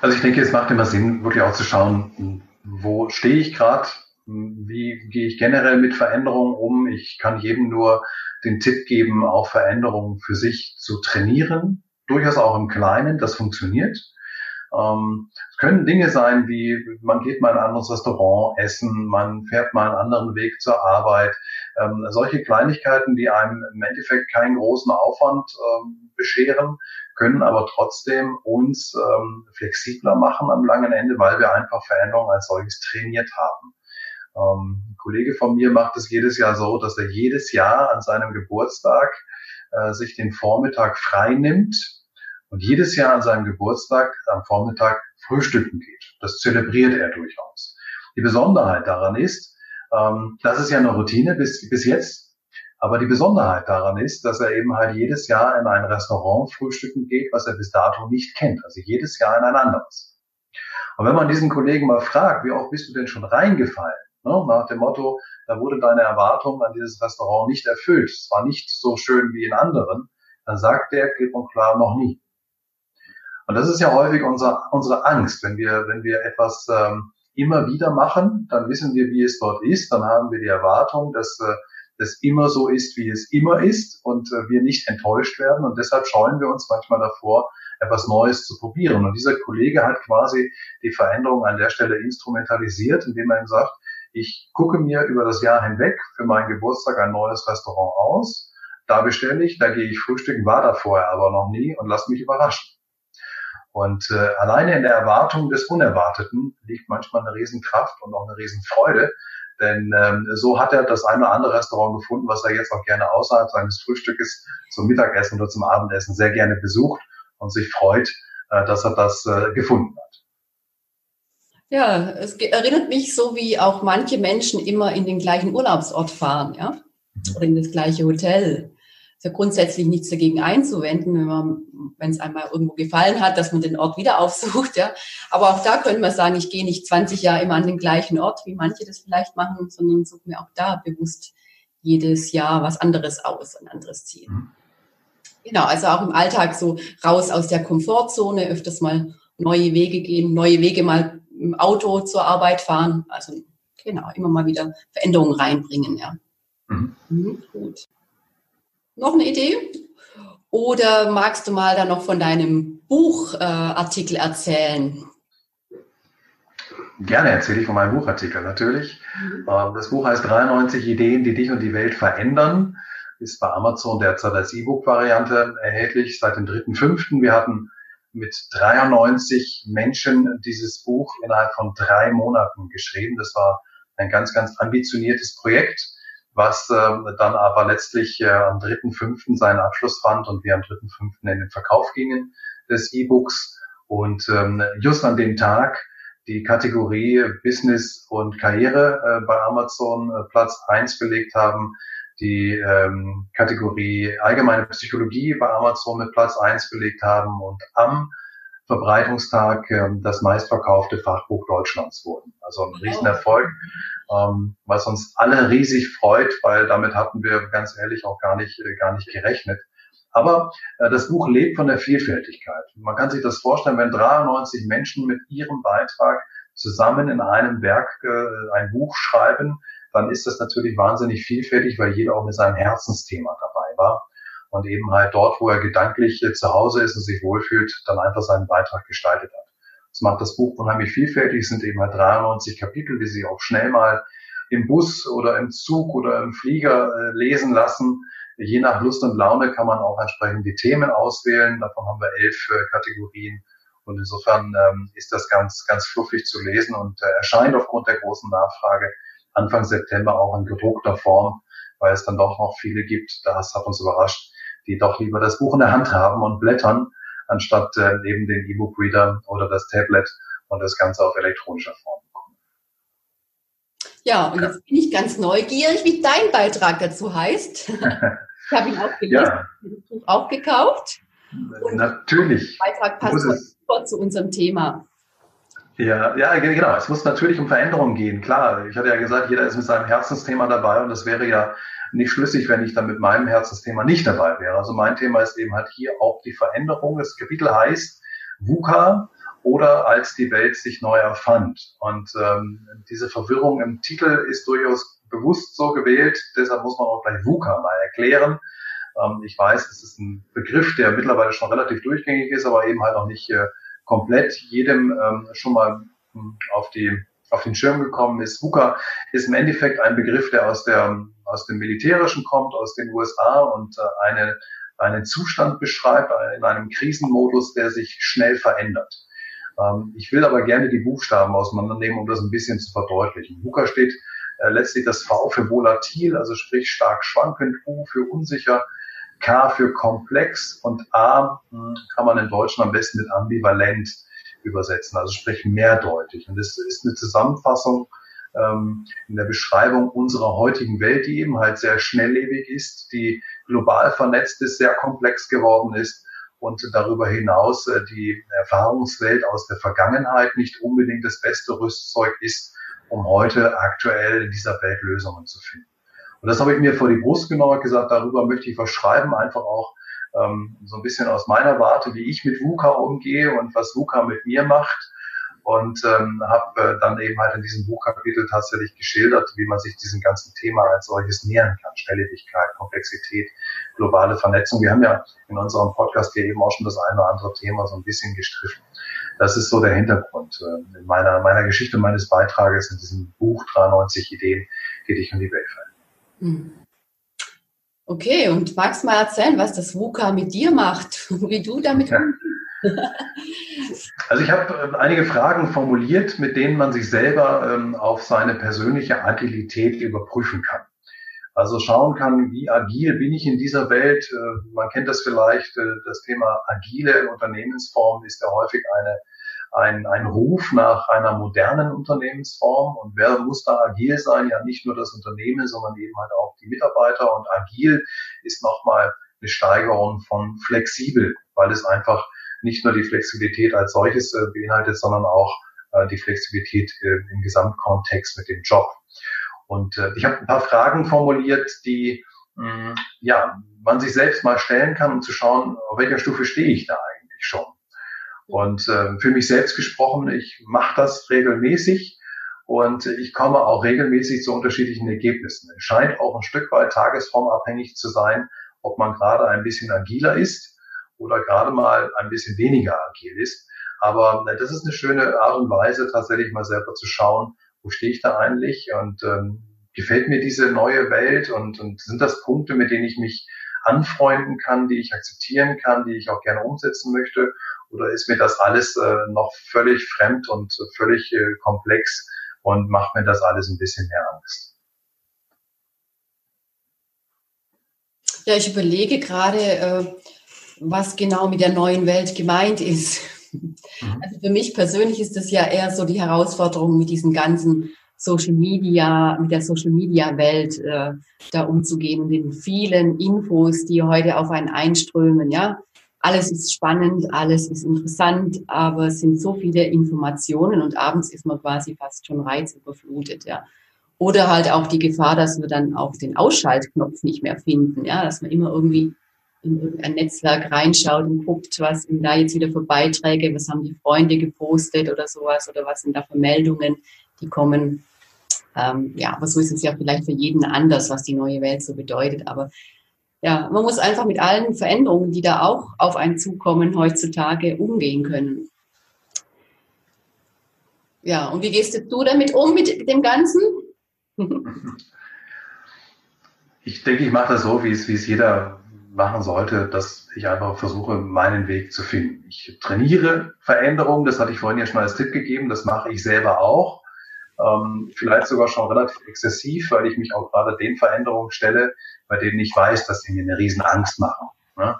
Also ich denke, es macht immer Sinn, wirklich auch zu schauen, wo stehe ich gerade, wie gehe ich generell mit Veränderungen um. Ich kann jedem nur den Tipp geben, auch Veränderungen für sich zu trainieren, durchaus auch im Kleinen, das funktioniert. Ähm, es können Dinge sein wie, man geht mal in ein anderes Restaurant essen, man fährt mal einen anderen Weg zur Arbeit. Ähm, solche Kleinigkeiten, die einem im Endeffekt keinen großen Aufwand ähm, bescheren, können aber trotzdem uns ähm, flexibler machen am langen Ende, weil wir einfach Veränderungen als solches trainiert haben. Ähm, ein Kollege von mir macht es jedes Jahr so, dass er jedes Jahr an seinem Geburtstag äh, sich den Vormittag frei nimmt und jedes Jahr an seinem Geburtstag am Vormittag frühstücken geht. Das zelebriert er durchaus. Die Besonderheit daran ist, ähm, das ist ja eine Routine bis, bis jetzt, aber die Besonderheit daran ist, dass er eben halt jedes Jahr in ein Restaurant frühstücken geht, was er bis dato nicht kennt. Also jedes Jahr in ein anderes. Und wenn man diesen Kollegen mal fragt, wie oft bist du denn schon reingefallen? Ne, nach dem Motto, da wurde deine Erwartung an dieses Restaurant nicht erfüllt. Es war nicht so schön wie in anderen. Dann sagt der klipp und klar noch nie. Und das ist ja häufig unser, unsere Angst, wenn wir, wenn wir etwas ähm, immer wieder machen, dann wissen wir, wie es dort ist, dann haben wir die Erwartung, dass äh, es immer so ist, wie es immer ist und äh, wir nicht enttäuscht werden. Und deshalb scheuen wir uns manchmal davor, etwas Neues zu probieren. Und dieser Kollege hat quasi die Veränderung an der Stelle instrumentalisiert, indem er ihm sagt, ich gucke mir über das Jahr hinweg für meinen Geburtstag ein neues Restaurant aus. Da bestelle ich, da gehe ich frühstücken, war da vorher aber noch nie und lass mich überraschen. Und äh, alleine in der Erwartung des Unerwarteten liegt manchmal eine Riesenkraft und auch eine Riesenfreude, denn ähm, so hat er das eine oder andere Restaurant gefunden, was er jetzt auch gerne außerhalb seines Frühstückes zum Mittagessen oder zum Abendessen sehr gerne besucht und sich freut, äh, dass er das äh, gefunden hat. Ja, es erinnert mich so, wie auch manche Menschen immer in den gleichen Urlaubsort fahren, ja, oder in das gleiche Hotel ist ja grundsätzlich nichts dagegen einzuwenden, wenn man, wenn es einmal irgendwo gefallen hat, dass man den Ort wieder aufsucht, ja. Aber auch da könnte man sagen, ich gehe nicht 20 Jahre immer an den gleichen Ort, wie manche das vielleicht machen, sondern suche mir auch da bewusst jedes Jahr was anderes aus, ein anderes Ziel. Mhm. Genau, also auch im Alltag so raus aus der Komfortzone, öfters mal neue Wege gehen, neue Wege mal im Auto zur Arbeit fahren. Also genau, immer mal wieder Veränderungen reinbringen, ja. Mhm. Mhm, gut. Noch eine Idee? Oder magst du mal dann noch von deinem Buchartikel äh, erzählen? Gerne erzähle ich von meinem Buchartikel, natürlich. Mhm. Ähm, das Buch heißt 93 Ideen, die dich und die Welt verändern. Ist bei Amazon derzeit als E-Book-Variante erhältlich seit dem 3.5. Wir hatten mit 93 Menschen dieses Buch innerhalb von drei Monaten geschrieben. Das war ein ganz, ganz ambitioniertes Projekt was ähm, dann aber letztlich äh, am 3.5. seinen Abschluss fand und wir am 3.5. in den Verkauf gingen des E-Books. Und ähm, just an dem Tag die Kategorie Business und Karriere äh, bei Amazon äh, Platz eins belegt haben, die ähm, Kategorie allgemeine Psychologie bei Amazon mit Platz eins belegt haben und am Verbreitungstag ähm, das meistverkaufte Fachbuch Deutschlands wurden. Also ein Riesenerfolg ähm, was uns alle riesig freut, weil damit hatten wir ganz ehrlich auch gar nicht, äh, gar nicht gerechnet. Aber äh, das Buch lebt von der Vielfältigkeit. Man kann sich das vorstellen, wenn 93 Menschen mit ihrem Beitrag zusammen in einem Werk äh, ein Buch schreiben, dann ist das natürlich wahnsinnig vielfältig, weil jeder auch mit seinem Herzensthema dabei war und eben halt dort, wo er gedanklich äh, zu Hause ist und sich wohlfühlt, dann einfach seinen Beitrag gestaltet hat. Das macht das Buch unheimlich vielfältig. Es sind eben halt 93 Kapitel, die Sie auch schnell mal im Bus oder im Zug oder im Flieger äh, lesen lassen. Je nach Lust und Laune kann man auch entsprechend die Themen auswählen. Davon haben wir elf äh, Kategorien. Und insofern ähm, ist das ganz, ganz fluffig zu lesen und erscheint aufgrund der großen Nachfrage Anfang September auch in gedruckter Form, weil es dann doch noch viele gibt, das hat uns überrascht, die doch lieber das Buch in der Hand haben und blättern, anstatt äh, eben den E-Book-Reader oder das Tablet und das Ganze auf elektronischer Form bekommen. Ja, und jetzt bin ich ganz neugierig, wie dein Beitrag dazu heißt. ich habe ihn auch gelesen, ja. auch gekauft. Und natürlich. Der Beitrag passt super zu unserem Thema. Ja, ja, genau. Es muss natürlich um Veränderungen gehen. Klar, ich hatte ja gesagt, jeder ist mit seinem Herzensthema dabei und das wäre ja nicht schlüssig, wenn ich dann mit meinem Herzensthema nicht dabei wäre. Also mein Thema ist eben halt hier auch die Veränderung. Das Kapitel heißt VUCA oder als die Welt sich neu erfand. Und ähm, diese Verwirrung im Titel ist durchaus bewusst so gewählt. Deshalb muss man auch gleich VUCA mal erklären. Ähm, ich weiß, es ist ein Begriff, der mittlerweile schon relativ durchgängig ist, aber eben halt auch nicht äh, komplett jedem ähm, schon mal hm, auf die auf den Schirm gekommen ist. VUCA ist im Endeffekt ein Begriff, der aus der aus dem Militärischen kommt, aus den USA und äh, eine, einen Zustand beschreibt in einem Krisenmodus, der sich schnell verändert. Ähm, ich will aber gerne die Buchstaben auseinandernehmen, um das ein bisschen zu verdeutlichen. VUCA steht äh, letztlich das V für volatil, also sprich stark schwankend, U für unsicher, K für komplex und A hm, kann man in Deutschen am besten mit ambivalent übersetzen, also sprich mehrdeutig. Und das ist eine Zusammenfassung ähm, in der Beschreibung unserer heutigen Welt, die eben halt sehr schnelllebig ist, die global vernetzt ist, sehr komplex geworden ist und darüber hinaus äh, die Erfahrungswelt aus der Vergangenheit nicht unbedingt das beste Rüstzeug ist, um heute aktuell in dieser Welt Lösungen zu finden. Und das habe ich mir vor die Brust genommen gesagt, darüber möchte ich was schreiben, einfach auch ähm, so ein bisschen aus meiner Warte, wie ich mit VUCA umgehe und was VUCA mit mir macht. Und ähm, habe äh, dann eben halt in diesem Buchkapitel tatsächlich geschildert, wie man sich diesem ganzen Thema als solches nähern kann. Schnelllebigkeit, Komplexität, globale Vernetzung. Wir haben ja in unserem Podcast hier eben auch schon das eine oder andere Thema so ein bisschen gestriffen. Das ist so der Hintergrund äh, in meiner, meiner Geschichte meines Beitrages in diesem Buch 93 Ideen, die dich um die Welt fallen. Hm. Okay, und magst mal erzählen, was das VUCA mit dir macht und wie du damit ja. Also ich habe äh, einige Fragen formuliert, mit denen man sich selber ähm, auf seine persönliche Agilität überprüfen kann. Also schauen kann, wie agil bin ich in dieser Welt. Äh, man kennt das vielleicht, äh, das Thema agile Unternehmensform ist ja häufig eine ein, ein Ruf nach einer modernen Unternehmensform. Und wer muss da agil sein? Ja, nicht nur das Unternehmen, sondern eben halt auch die Mitarbeiter. Und agil ist nochmal eine Steigerung von flexibel, weil es einfach nicht nur die Flexibilität als solches äh, beinhaltet, sondern auch äh, die Flexibilität äh, im Gesamtkontext mit dem Job. Und äh, ich habe ein paar Fragen formuliert, die mh, ja, man sich selbst mal stellen kann, um zu schauen, auf welcher Stufe stehe ich da eigentlich schon. Und äh, für mich selbst gesprochen, ich mache das regelmäßig und ich komme auch regelmäßig zu unterschiedlichen Ergebnissen. Es scheint auch ein Stück weit tagesformabhängig zu sein, ob man gerade ein bisschen agiler ist oder gerade mal ein bisschen weniger agil ist. Aber äh, das ist eine schöne Art und Weise, tatsächlich mal selber zu schauen, wo stehe ich da eigentlich und ähm, gefällt mir diese neue Welt und, und sind das Punkte, mit denen ich mich anfreunden kann, die ich akzeptieren kann, die ich auch gerne umsetzen möchte oder ist mir das alles äh, noch völlig fremd und völlig äh, komplex und macht mir das alles ein bisschen mehr Angst? Ja, ich überlege gerade, äh, was genau mit der neuen Welt gemeint ist. Mhm. Also für mich persönlich ist das ja eher so die Herausforderung mit diesen ganzen Social Media, mit der Social Media Welt äh, da umzugehen und den vielen Infos, die heute auf einen einströmen, ja alles ist spannend, alles ist interessant, aber es sind so viele Informationen und abends ist man quasi fast schon reizüberflutet, ja. Oder halt auch die Gefahr, dass wir dann auch den Ausschaltknopf nicht mehr finden, ja, dass man immer irgendwie in irgendein Netzwerk reinschaut und guckt, was sind da jetzt wieder für Beiträge, was haben die Freunde gepostet oder sowas oder was sind da für Meldungen, die kommen. Ähm, ja, aber so ist es ja vielleicht für jeden anders, was die neue Welt so bedeutet. Aber ja, man muss einfach mit allen Veränderungen, die da auch auf einen zukommen, heutzutage umgehen können. Ja, und wie gehst du damit um mit dem Ganzen? Ich denke, ich mache das so, wie es, wie es jeder machen sollte, dass ich einfach versuche, meinen Weg zu finden. Ich trainiere Veränderungen, das hatte ich vorhin ja schon mal als Tipp gegeben, das mache ich selber auch. Ähm, vielleicht sogar schon relativ exzessiv, weil ich mich auch gerade den Veränderungen stelle, bei denen ich weiß, dass sie mir eine riesen Angst machen. Ne?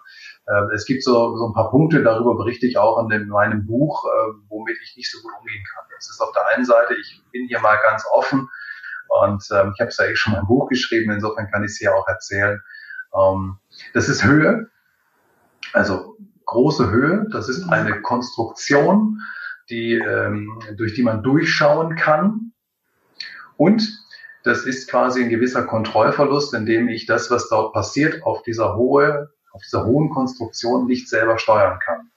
äh, es gibt so, so ein paar Punkte, darüber berichte ich auch in, dem, in meinem Buch, äh, womit ich nicht so gut umgehen kann. Das ist auf der einen Seite, ich bin hier mal ganz offen und ähm, ich habe es ja eh schon mal im Buch geschrieben, insofern kann ich es hier auch erzählen. Ähm, das ist Höhe, also große Höhe, das ist eine Konstruktion, die, ähm, durch die man durchschauen kann. Und das ist quasi ein gewisser Kontrollverlust, indem ich das, was dort passiert, auf dieser hohe, auf dieser hohen Konstruktion nicht selber steuern kann.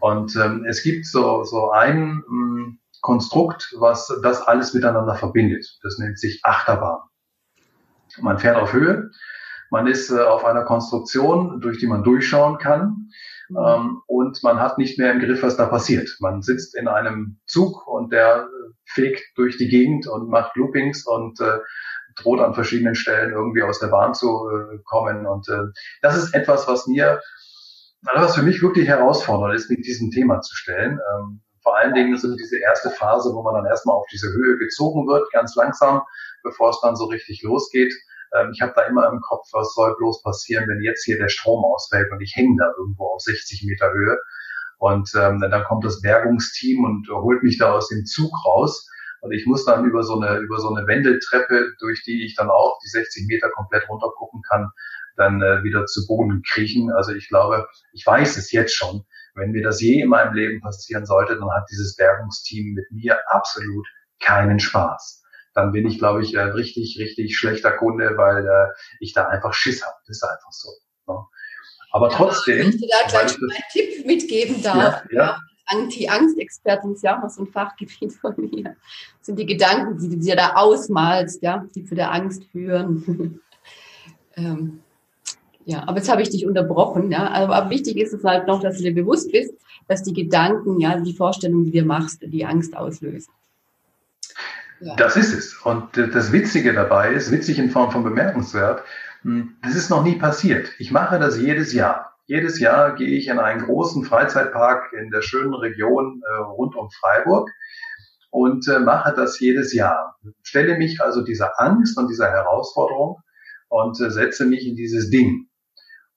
Und ähm, es gibt so, so ein ähm, Konstrukt, was das alles miteinander verbindet. Das nennt sich Achterbahn. Man fährt auf Höhe, man ist äh, auf einer Konstruktion, durch die man durchschauen kann. Ähm, und man hat nicht mehr im Griff, was da passiert. Man sitzt in einem Zug und der fegt durch die Gegend und macht Loopings und äh, droht an verschiedenen Stellen irgendwie aus der Bahn zu äh, kommen. Und äh, das ist etwas, was mir, was für mich wirklich herausfordernd ist, mit diesem Thema zu stellen. Ähm, vor allen Dingen ist es diese erste Phase, wo man dann erstmal auf diese Höhe gezogen wird, ganz langsam, bevor es dann so richtig losgeht. Ähm, ich habe da immer im Kopf, was soll bloß passieren, wenn jetzt hier der Strom ausfällt und ich hänge da irgendwo auf 60 Meter Höhe. Und ähm, dann kommt das Bergungsteam und holt mich da aus dem Zug raus. Und ich muss dann über so eine, über so eine Wendeltreppe, durch die ich dann auch die 60 Meter komplett runter gucken kann, dann äh, wieder zu Boden kriechen. Also ich glaube, ich weiß es jetzt schon. Wenn mir das je in meinem Leben passieren sollte, dann hat dieses Bergungsteam mit mir absolut keinen Spaß dann bin ich, glaube ich, ein richtig, richtig schlechter Kunde, weil äh, ich da einfach Schiss habe. Das ist einfach so. Ne? Aber ja, trotzdem. Ich da gleich einen Tipp mitgeben darf. Ja, ja. Anti-Angst-Expertin ist ja auch noch so ein Fachgebiet von mir. Das sind die Gedanken, die du dir da ausmalst, ja, die zu der Angst führen. ähm, ja, aber jetzt habe ich dich unterbrochen, ja. Aber, aber, wichtig ist es halt noch, dass du dir bewusst bist, dass die Gedanken, ja, die Vorstellungen, die du dir machst, die Angst auslösen. Das ist es. Und das Witzige dabei ist, witzig in Form von bemerkenswert, hm, das ist noch nie passiert. Ich mache das jedes Jahr. Jedes Jahr gehe ich in einen großen Freizeitpark in der schönen Region äh, rund um Freiburg und äh, mache das jedes Jahr. Stelle mich also dieser Angst und dieser Herausforderung und äh, setze mich in dieses Ding.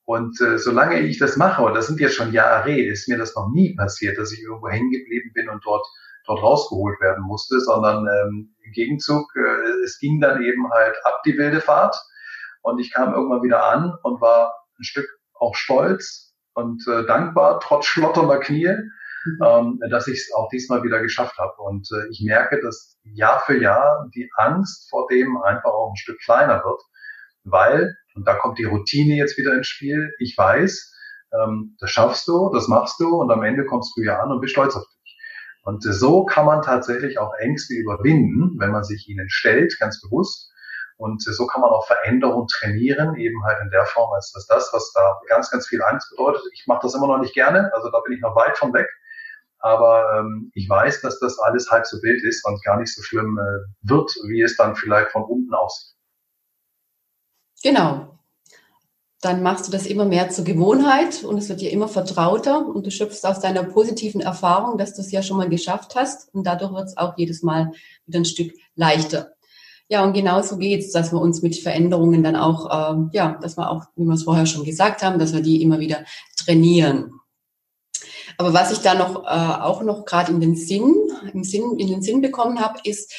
Und äh, solange ich das mache, und das sind jetzt schon Jahre, ist mir das noch nie passiert, dass ich irgendwo hängen geblieben bin und dort dort rausgeholt werden musste, sondern ähm, im Gegenzug, äh, es ging dann eben halt ab die wilde Fahrt und ich kam irgendwann wieder an und war ein Stück auch stolz und äh, dankbar, trotz schlotternder Knie, mhm. ähm, dass ich es auch diesmal wieder geschafft habe. Und äh, ich merke, dass Jahr für Jahr die Angst vor dem einfach auch ein Stück kleiner wird, weil, und da kommt die Routine jetzt wieder ins Spiel, ich weiß, ähm, das schaffst du, das machst du und am Ende kommst du ja an und bist stolz auf dich. Und so kann man tatsächlich auch Ängste überwinden, wenn man sich ihnen stellt, ganz bewusst. Und so kann man auch Veränderung trainieren, eben halt in der Form, als dass das, was da ganz, ganz viel Angst bedeutet. Ich mache das immer noch nicht gerne, also da bin ich noch weit von weg. Aber ähm, ich weiß, dass das alles halb so wild ist und gar nicht so schlimm äh, wird, wie es dann vielleicht von unten aussieht. Genau dann machst du das immer mehr zur Gewohnheit und es wird dir immer vertrauter und du schöpfst aus deiner positiven Erfahrung, dass du es ja schon mal geschafft hast und dadurch wird es auch jedes Mal wieder ein Stück leichter. Ja, und genauso geht's, dass wir uns mit Veränderungen dann auch, äh, ja, dass wir auch, wie wir es vorher schon gesagt haben, dass wir die immer wieder trainieren. Aber was ich da noch äh, auch noch gerade in den Sinn, im Sinn, in den Sinn bekommen habe, ist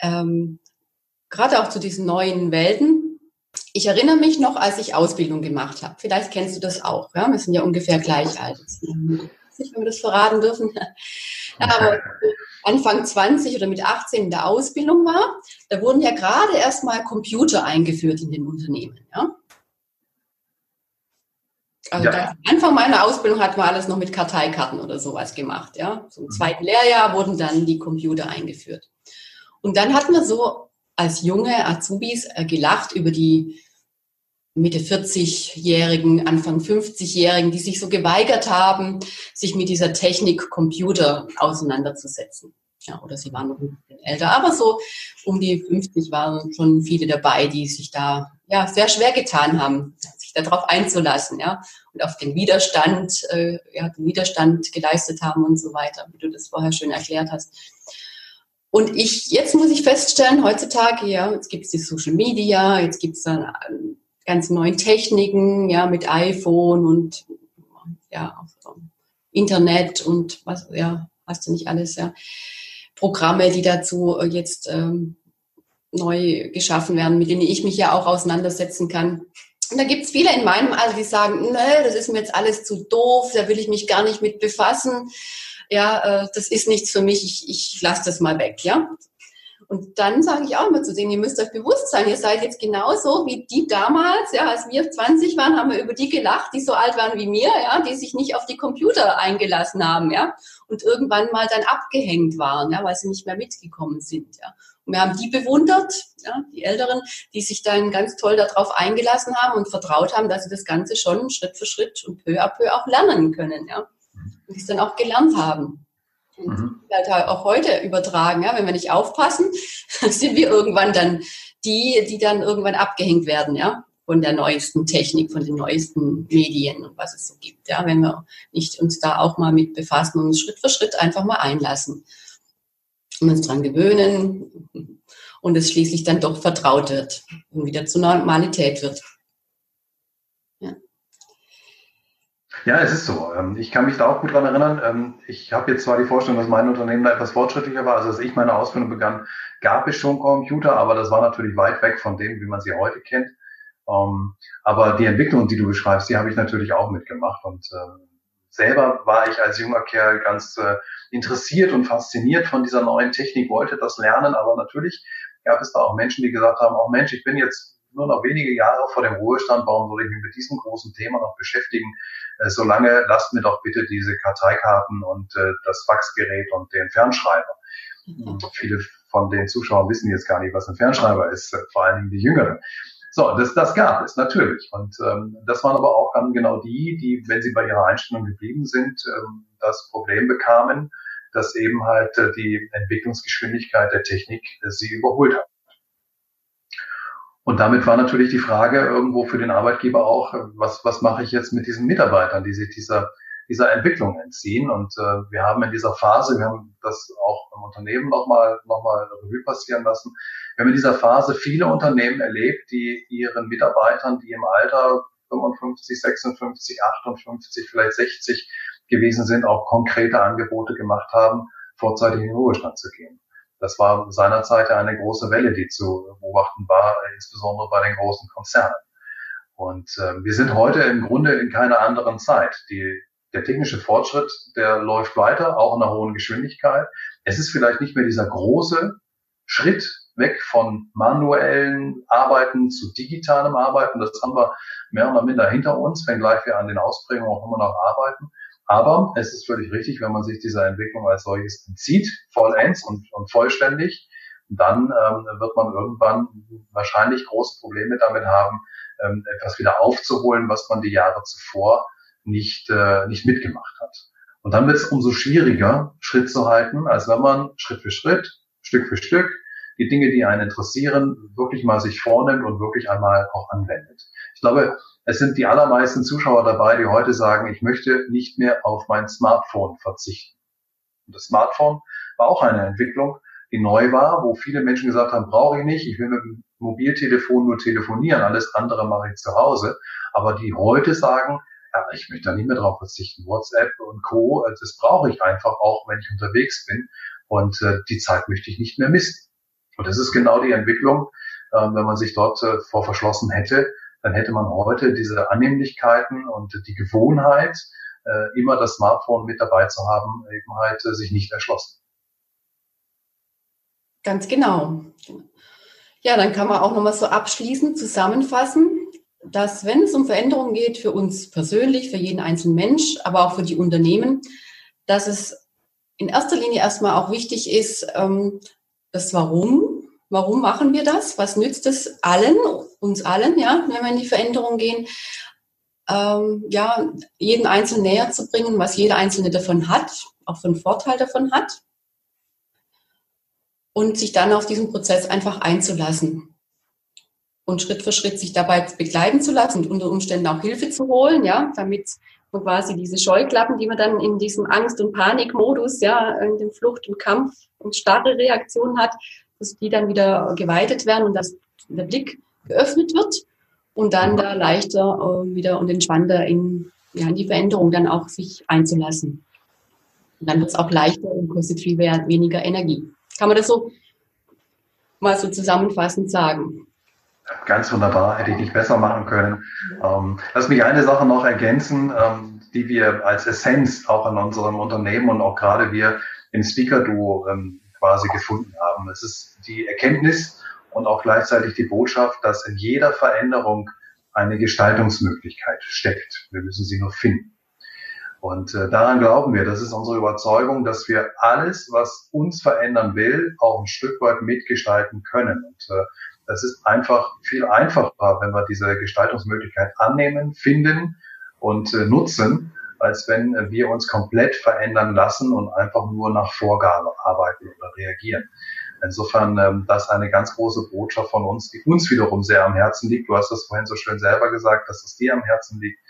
ähm, gerade auch zu diesen neuen Welten, ich erinnere mich noch, als ich Ausbildung gemacht habe. Vielleicht kennst du das auch. Ja? Wir sind ja ungefähr gleich alt. Nicht, wenn wir das verraten dürfen. Aber Anfang 20 oder mit 18 in der Ausbildung war, da wurden ja gerade erst mal Computer eingeführt in den Unternehmen. Ja? Also ja. Anfang meiner Ausbildung hat man alles noch mit Karteikarten oder sowas gemacht. Ja? So im mhm. zweiten Lehrjahr wurden dann die Computer eingeführt. Und dann hatten wir so als junge Azubis äh, gelacht über die Mitte 40-Jährigen, Anfang 50-Jährigen, die sich so geweigert haben, sich mit dieser Technik Computer auseinanderzusetzen. Ja, oder sie waren noch ein bisschen älter, aber so um die 50 waren schon viele dabei, die sich da ja sehr schwer getan haben, sich darauf einzulassen, ja, und auf den Widerstand, äh, ja, den Widerstand geleistet haben und so weiter, wie du das vorher schön erklärt hast. Und ich, jetzt muss ich feststellen, heutzutage, ja, jetzt gibt es die Social Media, jetzt gibt es dann ähm, ganz neuen Techniken, ja, mit iPhone und ja, auf Internet und was, ja, hast du nicht alles, ja. Programme, die dazu jetzt ähm, neu geschaffen werden, mit denen ich mich ja auch auseinandersetzen kann. Und da gibt es viele in meinem Alter, die sagen, nee, das ist mir jetzt alles zu doof, da will ich mich gar nicht mit befassen. Ja, äh, das ist nichts für mich, ich, ich lasse das mal weg, ja. Und dann sage ich auch immer zu denen, ihr müsst euch bewusst sein, ihr seid jetzt genauso wie die damals, ja, als wir 20 waren, haben wir über die gelacht, die so alt waren wie mir, ja, die sich nicht auf die Computer eingelassen haben, ja, und irgendwann mal dann abgehängt waren, ja, weil sie nicht mehr mitgekommen sind, ja. Und wir haben die bewundert, ja, die Älteren, die sich dann ganz toll darauf eingelassen haben und vertraut haben, dass sie das Ganze schon Schritt für Schritt und peu à peu auch lernen können, ja. Und die es dann auch gelernt haben. Und mhm. halt auch heute übertragen, ja, wenn wir nicht aufpassen, sind wir irgendwann dann die, die dann irgendwann abgehängt werden, ja, von der neuesten Technik, von den neuesten Medien und was es so gibt, ja, wenn wir nicht uns da auch mal mit befassen und uns Schritt für Schritt einfach mal einlassen und uns dran gewöhnen und es schließlich dann doch vertraut wird und wieder zur Normalität wird. Ja, es ist so. Ähm, ich kann mich da auch gut dran erinnern. Ähm, ich habe jetzt zwar die Vorstellung, dass mein Unternehmen da etwas fortschrittlicher war. Also als ich meine Ausbildung begann, gab es schon Computer, aber das war natürlich weit weg von dem, wie man sie heute kennt. Ähm, aber die Entwicklung, die du beschreibst, die habe ich natürlich auch mitgemacht. Und selber war ich als junger Kerl ganz äh, interessiert und fasziniert von dieser neuen Technik, wollte das lernen. Aber natürlich gab es da auch Menschen, die gesagt haben, auch Mensch, ich bin jetzt nur noch wenige Jahre vor dem Ruhestand, warum soll ich mich mit diesem großen Thema noch beschäftigen? Äh, solange lasst mir doch bitte diese Karteikarten und äh, das Faxgerät und den Fernschreiber. Mhm. Viele von den Zuschauern wissen jetzt gar nicht, was ein Fernschreiber ist, äh, vor allen Dingen die Jüngeren. So, das, das gab es natürlich. Und ähm, das waren aber auch dann genau die, die, wenn sie bei ihrer Einstellung geblieben sind, ähm, das Problem bekamen, dass eben halt äh, die Entwicklungsgeschwindigkeit der Technik äh, sie überholt hat. Und damit war natürlich die Frage irgendwo für den Arbeitgeber auch, was, was mache ich jetzt mit diesen Mitarbeitern, die sich dieser, dieser Entwicklung entziehen. Und äh, wir haben in dieser Phase, wir haben das auch im Unternehmen nochmal noch mal Revue passieren lassen, wir haben in dieser Phase viele Unternehmen erlebt, die ihren Mitarbeitern, die im Alter 55, 56, 58, vielleicht 60 gewesen sind, auch konkrete Angebote gemacht haben, vorzeitig in den Ruhestand zu gehen. Das war seinerzeit eine große Welle, die zu beobachten war, insbesondere bei den großen Konzernen. Und äh, wir sind heute im Grunde in keiner anderen Zeit. Die, der technische Fortschritt, der läuft weiter, auch in einer hohen Geschwindigkeit. Es ist vielleicht nicht mehr dieser große Schritt weg von manuellen Arbeiten zu digitalem Arbeiten. Das haben wir mehr oder minder hinter uns, wenngleich wir an den Ausprägungen auch immer noch arbeiten. Aber es ist völlig richtig, wenn man sich dieser Entwicklung als solches entzieht, vollends und, und vollständig, dann ähm, wird man irgendwann wahrscheinlich große Probleme damit haben, ähm, etwas wieder aufzuholen, was man die Jahre zuvor nicht, äh, nicht mitgemacht hat. Und dann wird es umso schwieriger, Schritt zu halten, als wenn man Schritt für Schritt, Stück für Stück, die Dinge, die einen interessieren, wirklich mal sich vornimmt und wirklich einmal auch anwendet. Ich glaube, es sind die allermeisten Zuschauer dabei, die heute sagen, ich möchte nicht mehr auf mein Smartphone verzichten. Und das Smartphone war auch eine Entwicklung, die neu war, wo viele Menschen gesagt haben, brauche ich nicht, ich will mit dem Mobiltelefon nur telefonieren, alles andere mache ich zu Hause. Aber die heute sagen, ja, ich möchte da nicht mehr drauf verzichten. WhatsApp und Co., äh, das brauche ich einfach auch, wenn ich unterwegs bin. Und äh, die Zeit möchte ich nicht mehr missen. Und das ist genau die Entwicklung, äh, wenn man sich dort äh, vor verschlossen hätte, dann hätte man heute diese Annehmlichkeiten und die Gewohnheit, äh, immer das Smartphone mit dabei zu haben, eben halt äh, sich nicht erschlossen. Ganz genau. Ja, dann kann man auch nochmal so abschließend zusammenfassen, dass wenn es um Veränderungen geht, für uns persönlich, für jeden einzelnen Mensch, aber auch für die Unternehmen, dass es in erster Linie erstmal auch wichtig ist, ähm, das Warum Warum machen wir das? Was nützt es allen, uns allen, ja, wenn wir in die Veränderung gehen? Ähm, ja, jeden Einzelnen näher zu bringen, was jeder Einzelne davon hat, auch für einen Vorteil davon hat. Und sich dann auf diesen Prozess einfach einzulassen. Und Schritt für Schritt sich dabei begleiten zu lassen und unter Umständen auch Hilfe zu holen, ja, damit quasi diese Scheuklappen, die man dann in diesem Angst- und Panikmodus, ja, in dem Flucht- und Kampf- und starre Reaktion hat, dass die dann wieder geweitet werden und dass der Blick geöffnet wird und dann da leichter äh, wieder und entspannter in ja, in die Veränderung dann auch sich einzulassen. Und dann wird es auch leichter und kostet viel weniger Energie. Kann man das so mal so zusammenfassend sagen? Ganz wunderbar, hätte ich nicht besser machen können. Ähm, lass mich eine Sache noch ergänzen, ähm, die wir als Essenz auch in unserem Unternehmen und auch gerade wir im Speaker-Duo ähm, quasi gefunden haben. Es ist die Erkenntnis und auch gleichzeitig die Botschaft, dass in jeder Veränderung eine Gestaltungsmöglichkeit steckt. Wir müssen sie nur finden. Und äh, daran glauben wir, das ist unsere Überzeugung, dass wir alles, was uns verändern will, auch ein Stück weit mitgestalten können. Und äh, das ist einfach viel einfacher, wenn wir diese Gestaltungsmöglichkeit annehmen, finden und äh, nutzen, als wenn wir uns komplett verändern lassen und einfach nur nach Vorgabe arbeiten oder reagieren. Insofern ähm, das ist eine ganz große Botschaft von uns, die uns wiederum sehr am Herzen liegt. Du hast das vorhin so schön selber gesagt, dass es dir am Herzen liegt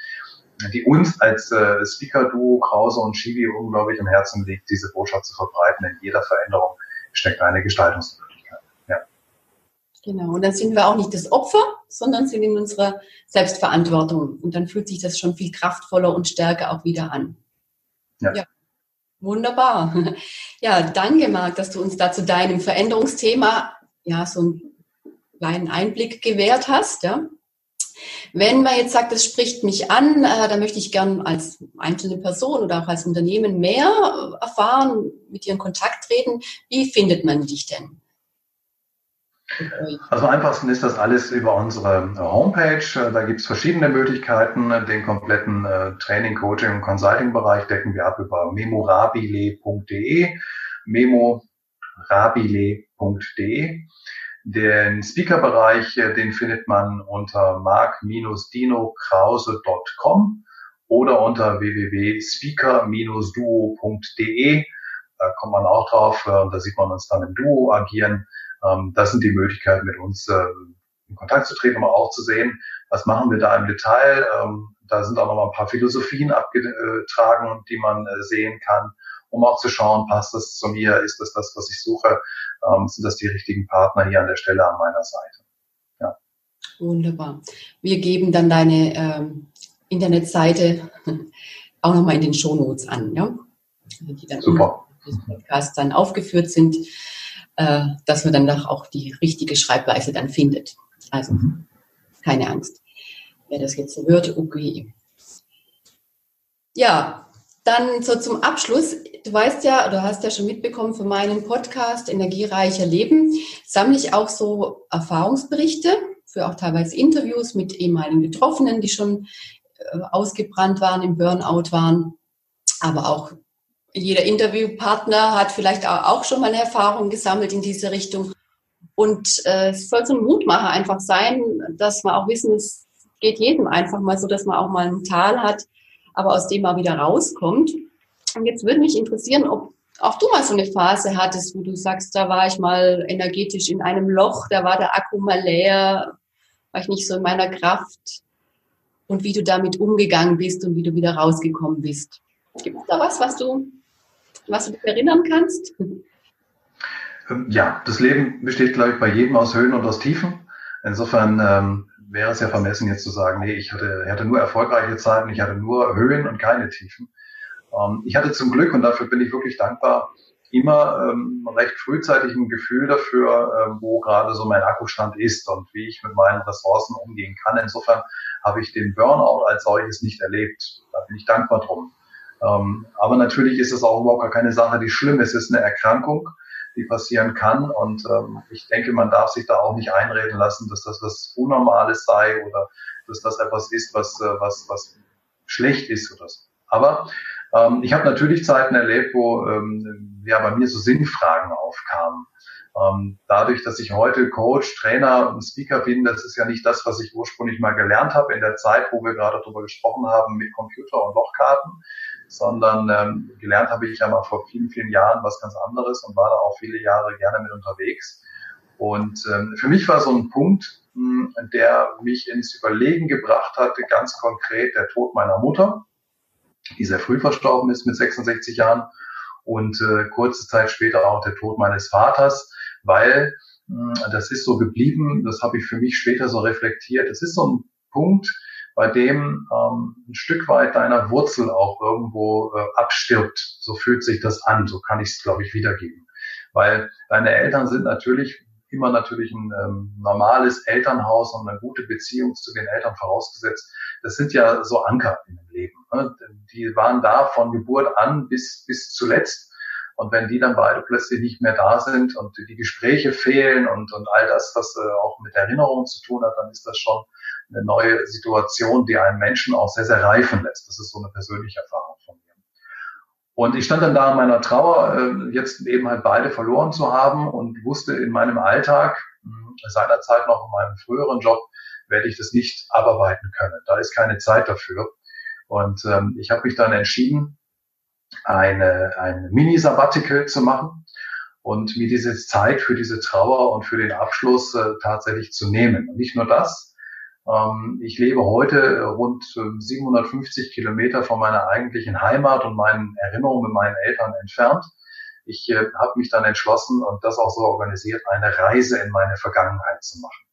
die uns als äh, Speaker-Duo Krause und Chibi unglaublich am Herzen liegt, diese Botschaft zu verbreiten. In jeder Veränderung steckt eine Gestaltungsmöglichkeit. Ja. Genau, und dann sind wir auch nicht das Opfer, sondern sind in unserer Selbstverantwortung. Und dann fühlt sich das schon viel kraftvoller und stärker auch wieder an. Ja. ja. Wunderbar. Ja, danke, Marc, dass du uns da zu deinem Veränderungsthema ja so einen kleinen Einblick gewährt hast. Ja. Wenn man jetzt sagt, das spricht mich an, äh, da möchte ich gern als einzelne Person oder auch als Unternehmen mehr erfahren, mit dir in Kontakt treten, wie findet man dich denn? Also am einfachsten ist das alles über unsere äh, Homepage. Äh, da gibt es verschiedene Möglichkeiten. Den kompletten äh, Training, Coaching und Consulting-Bereich decken wir ab über memorabile.de, memorabile.de. Den Speaker-Bereich, den findet man unter mark-dino-krause.com oder unter www.speaker-duo.de. Da kommt man auch drauf und da sieht man uns dann im Duo agieren. Ähm, das sind die Möglichkeiten, mit uns äh, in Kontakt zu treten, aber auch zu sehen, was machen wir da im Detail. Ähm, da sind auch noch mal ein paar Philosophien abgetragen, die man sehen kann um auch zu schauen, passt das zu mir, ist das das, was ich suche, ähm, sind das die richtigen Partner hier an der Stelle an meiner Seite. Ja. Wunderbar. Wir geben dann deine ähm, Internetseite auch nochmal in den Shownotes an, ja? die dann Super. im Podcast dann aufgeführt sind, äh, dass man dann auch die richtige Schreibweise dann findet. Also mhm. keine Angst. Wer das jetzt so hört, okay. Ja, dann so zum Abschluss. Du weißt ja, du hast ja schon mitbekommen von meinem Podcast Energiereicher Leben, sammle ich auch so Erfahrungsberichte für auch teilweise Interviews mit ehemaligen Betroffenen, die schon äh, ausgebrannt waren, im Burnout waren. Aber auch jeder Interviewpartner hat vielleicht auch schon mal eine Erfahrung gesammelt in diese Richtung. Und äh, es soll so ein Mutmacher einfach sein, dass wir auch wissen, es geht jedem einfach mal so, dass man auch mal ein Tal hat, aber aus dem mal wieder rauskommt. Und jetzt würde mich interessieren, ob auch du mal so eine Phase hattest, wo du sagst, da war ich mal energetisch in einem Loch, da war der Akku mal leer, war ich nicht so in meiner Kraft und wie du damit umgegangen bist und wie du wieder rausgekommen bist. Gibt es da was, was du, was du dich erinnern kannst? Ähm, ja, das Leben besteht, glaube ich, bei jedem aus Höhen und aus Tiefen. Insofern ähm, wäre es ja vermessen, jetzt zu sagen, nee, ich hatte, hatte nur erfolgreiche Zeiten, ich hatte nur Höhen und keine Tiefen. Ähm, ich hatte zum Glück, und dafür bin ich wirklich dankbar, immer ähm, recht frühzeitig ein Gefühl dafür, äh, wo gerade so mein Akkustand ist und wie ich mit meinen Ressourcen umgehen kann. Insofern habe ich den Burnout als solches nicht erlebt. Da bin ich dankbar drum. Ähm, aber natürlich ist es auch überhaupt gar keine Sache, die schlimm ist. Es ist eine Erkrankung die passieren kann. Und ähm, ich denke, man darf sich da auch nicht einreden lassen, dass das was Unnormales sei oder dass das etwas ist, was, äh, was, was schlecht ist oder so. Aber ähm, ich habe natürlich Zeiten erlebt, wo ähm, ja bei mir so Sinnfragen aufkamen. Ähm, dadurch, dass ich heute Coach, Trainer und Speaker bin, das ist ja nicht das, was ich ursprünglich mal gelernt habe in der Zeit, wo wir gerade darüber gesprochen haben mit Computer und Lochkarten, sondern ähm, gelernt habe ich ja mal vor vielen, vielen Jahren was ganz anderes und war da auch viele Jahre gerne mit unterwegs. Und ähm, für mich war so ein Punkt, mh, hm, der mich ins Überlegen gebracht hatte, ganz konkret der Tod meiner Mutter, die sehr früh verstorben ist mit 66 Jahren und äh, kurze Zeit später auch der Tod meines Vaters, weil mh, hm, das ist so geblieben, das habe ich für mich später so reflektiert. Es ist so ein Punkt, bei dem ähm, ein Stück weit deiner Wurzel auch irgendwo äh, abstirbt. So fühlt sich das an, so kann ich es, glaube ich, wiedergeben. Weil deine Eltern sind natürlich immer natürlich ein ähm, normales Elternhaus und eine gute Beziehung zu den Eltern vorausgesetzt. Das sind ja so Anker in dem Leben. Ne? Die waren da von Geburt an bis, bis zuletzt. Und wenn die dann beide plötzlich nicht mehr da sind und die Gespräche fehlen und, und all das, was äh, auch mit Erinnerungen zu tun hat, dann ist das schon eine neue Situation, die einen Menschen auch sehr, sehr reifen lässt. Das ist so eine persönliche Erfahrung von mir. Und ich stand dann da in meiner Trauer, äh, jetzt eben halt beide verloren zu haben und wusste in meinem Alltag, seinerzeit noch in meinem früheren Job, werde ich das nicht abarbeiten können. Da ist keine Zeit dafür. Und ähm, ich habe mich dann entschieden, eine, ein Mini-Sabbatical zu machen und mir diese Zeit für diese Trauer und für den Abschluss äh, tatsächlich zu nehmen. Und nicht nur das, ich lebe heute rund 750 ähm, Kilometer von meiner eigentlichen Heimat und meinen Erinnerungen mit meinen Eltern entfernt. Ich äh, habe mich dann entschlossen und das auch so organisiert, eine Reise in meine Vergangenheit zu machen.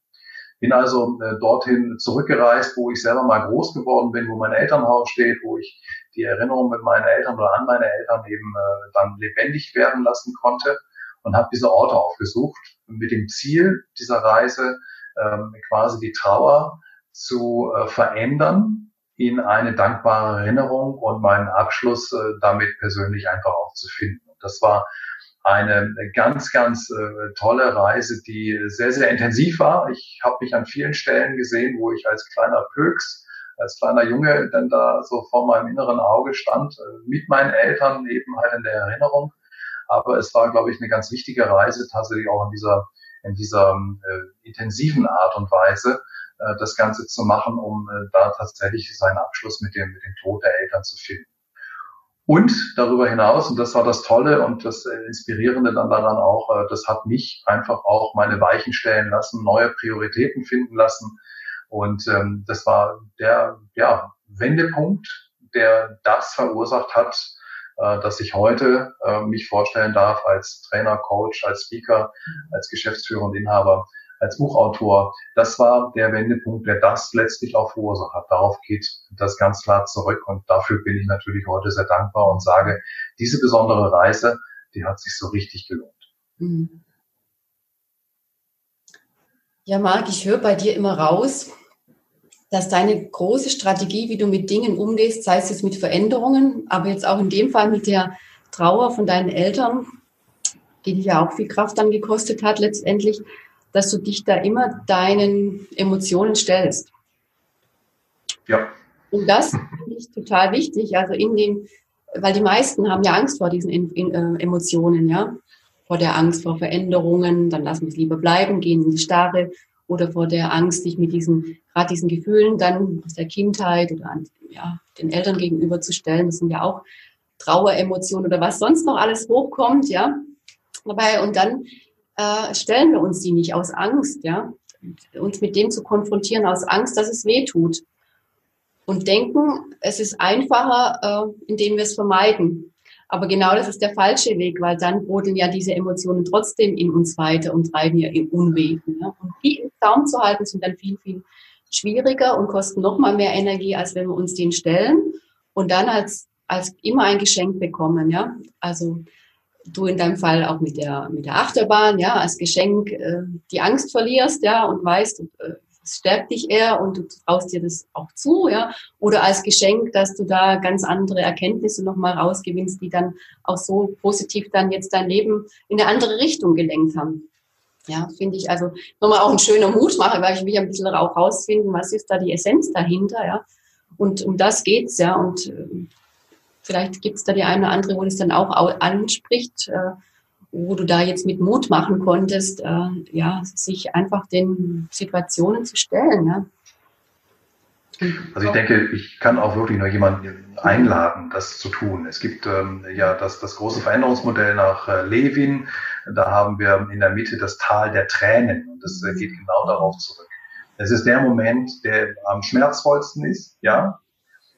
Bin also äh, dorthin zurückgereist, wo ich selber mal groß geworden bin, wo mein Elternhaus steht, wo ich die Erinnerung mit meinen Eltern oder an meine Eltern eben äh, dann lebendig werden lassen konnte und habe diese Orte aufgesucht mit dem Ziel dieser Reise, ähm, quasi die Trauer zu äh, verändern in eine dankbare Erinnerung und meinen Abschluss äh, damit persönlich einfach auch zu finden. Und das war eine ganz, ganz äh, tolle Reise, die sehr, sehr intensiv war. Ich habe mich an vielen Stellen gesehen, wo ich als kleiner Pöks, als kleiner Junge dann da so vor meinem inneren Auge stand, äh, mit meinen Eltern eben halt in der Erinnerung. Aber es war, glaube ich, eine ganz wichtige Reise, tatsächlich auch in dieser, in dieser äh, intensiven Art und Weise, äh, das Ganze zu machen, um äh, da tatsächlich seinen Abschluss mit dem, mit dem Tod der Eltern zu finden. Und darüber hinaus, und das war das Tolle und das äh, Inspirierende dann daran auch, das hat mich einfach auch meine Weichen stellen lassen, neue Prioritäten finden lassen. Und ähm, das war der ja, Wendepunkt, der das verursacht hat, äh, dass ich heute äh, mich vorstellen darf als Trainer, Coach, als Speaker, als Geschäftsführer und Inhaber als Buchautor. Das war der Wendepunkt, der das letztlich auch verursacht hat. Darauf geht das ganz klar zurück und dafür bin ich natürlich heute sehr dankbar und sage, diese besondere Reise, die hat sich so richtig gelohnt. Mhm. Ja, Marc, ich höre bei dir immer raus, dass deine große Strategie, wie du mit Dingen umgehst, sei es jetzt mit Veränderungen, aber jetzt auch in dem Fall mit der Trauer von deinen Eltern, die dich ja auch viel Kraft dann gekostet hat letztendlich, dass du dich da immer deinen Emotionen stellst. Ja. Und das finde ich total wichtig. Also in dem, weil die meisten haben ja Angst vor diesen in, in, äh, Emotionen, ja. Vor der Angst vor Veränderungen, dann lassen wir es lieber bleiben, gehen in die Starre oder vor der Angst, sich mit diesen, gerade diesen Gefühlen dann aus der Kindheit oder an, ja, den Eltern gegenüber zu stellen. Das sind ja auch Traueremotionen oder was sonst noch alles hochkommt, ja. Dabei, und dann äh, stellen wir uns die nicht aus Angst, ja, uns mit dem zu konfrontieren aus Angst, dass es weh tut. Und denken, es ist einfacher, äh, indem wir es vermeiden. Aber genau das ist der falsche Weg, weil dann brodeln ja diese Emotionen trotzdem in uns weiter und treiben ja in Unwegen. Ja? Und die im Zaum zu halten, sind dann viel, viel schwieriger und kosten noch mal mehr Energie, als wenn wir uns den stellen und dann als, als immer ein Geschenk bekommen. Ja? Also du in deinem Fall auch mit der, mit der Achterbahn, ja, als Geschenk äh, die Angst verlierst, ja, und weißt, äh, es stärkt dich eher und du traust dir das auch zu, ja, oder als Geschenk, dass du da ganz andere Erkenntnisse nochmal rausgewinnst, die dann auch so positiv dann jetzt dein Leben in eine andere Richtung gelenkt haben. Ja, finde ich also nochmal auch ein schöner Mutmacher, weil ich will ein bisschen auch rausfinden, was ist da die Essenz dahinter, ja. Und um das geht's, ja, und äh, Vielleicht gibt es da die eine oder andere, wo das dann auch anspricht, äh, wo du da jetzt mit Mut machen konntest, äh, ja, sich einfach den Situationen zu stellen. Ja. Also ich denke, ich kann auch wirklich nur jemanden einladen, das zu tun. Es gibt ähm, ja das, das große Veränderungsmodell nach äh, Levin. Da haben wir in der Mitte das Tal der Tränen und das äh, geht genau darauf zurück. Es ist der Moment, der am schmerzvollsten ist, ja,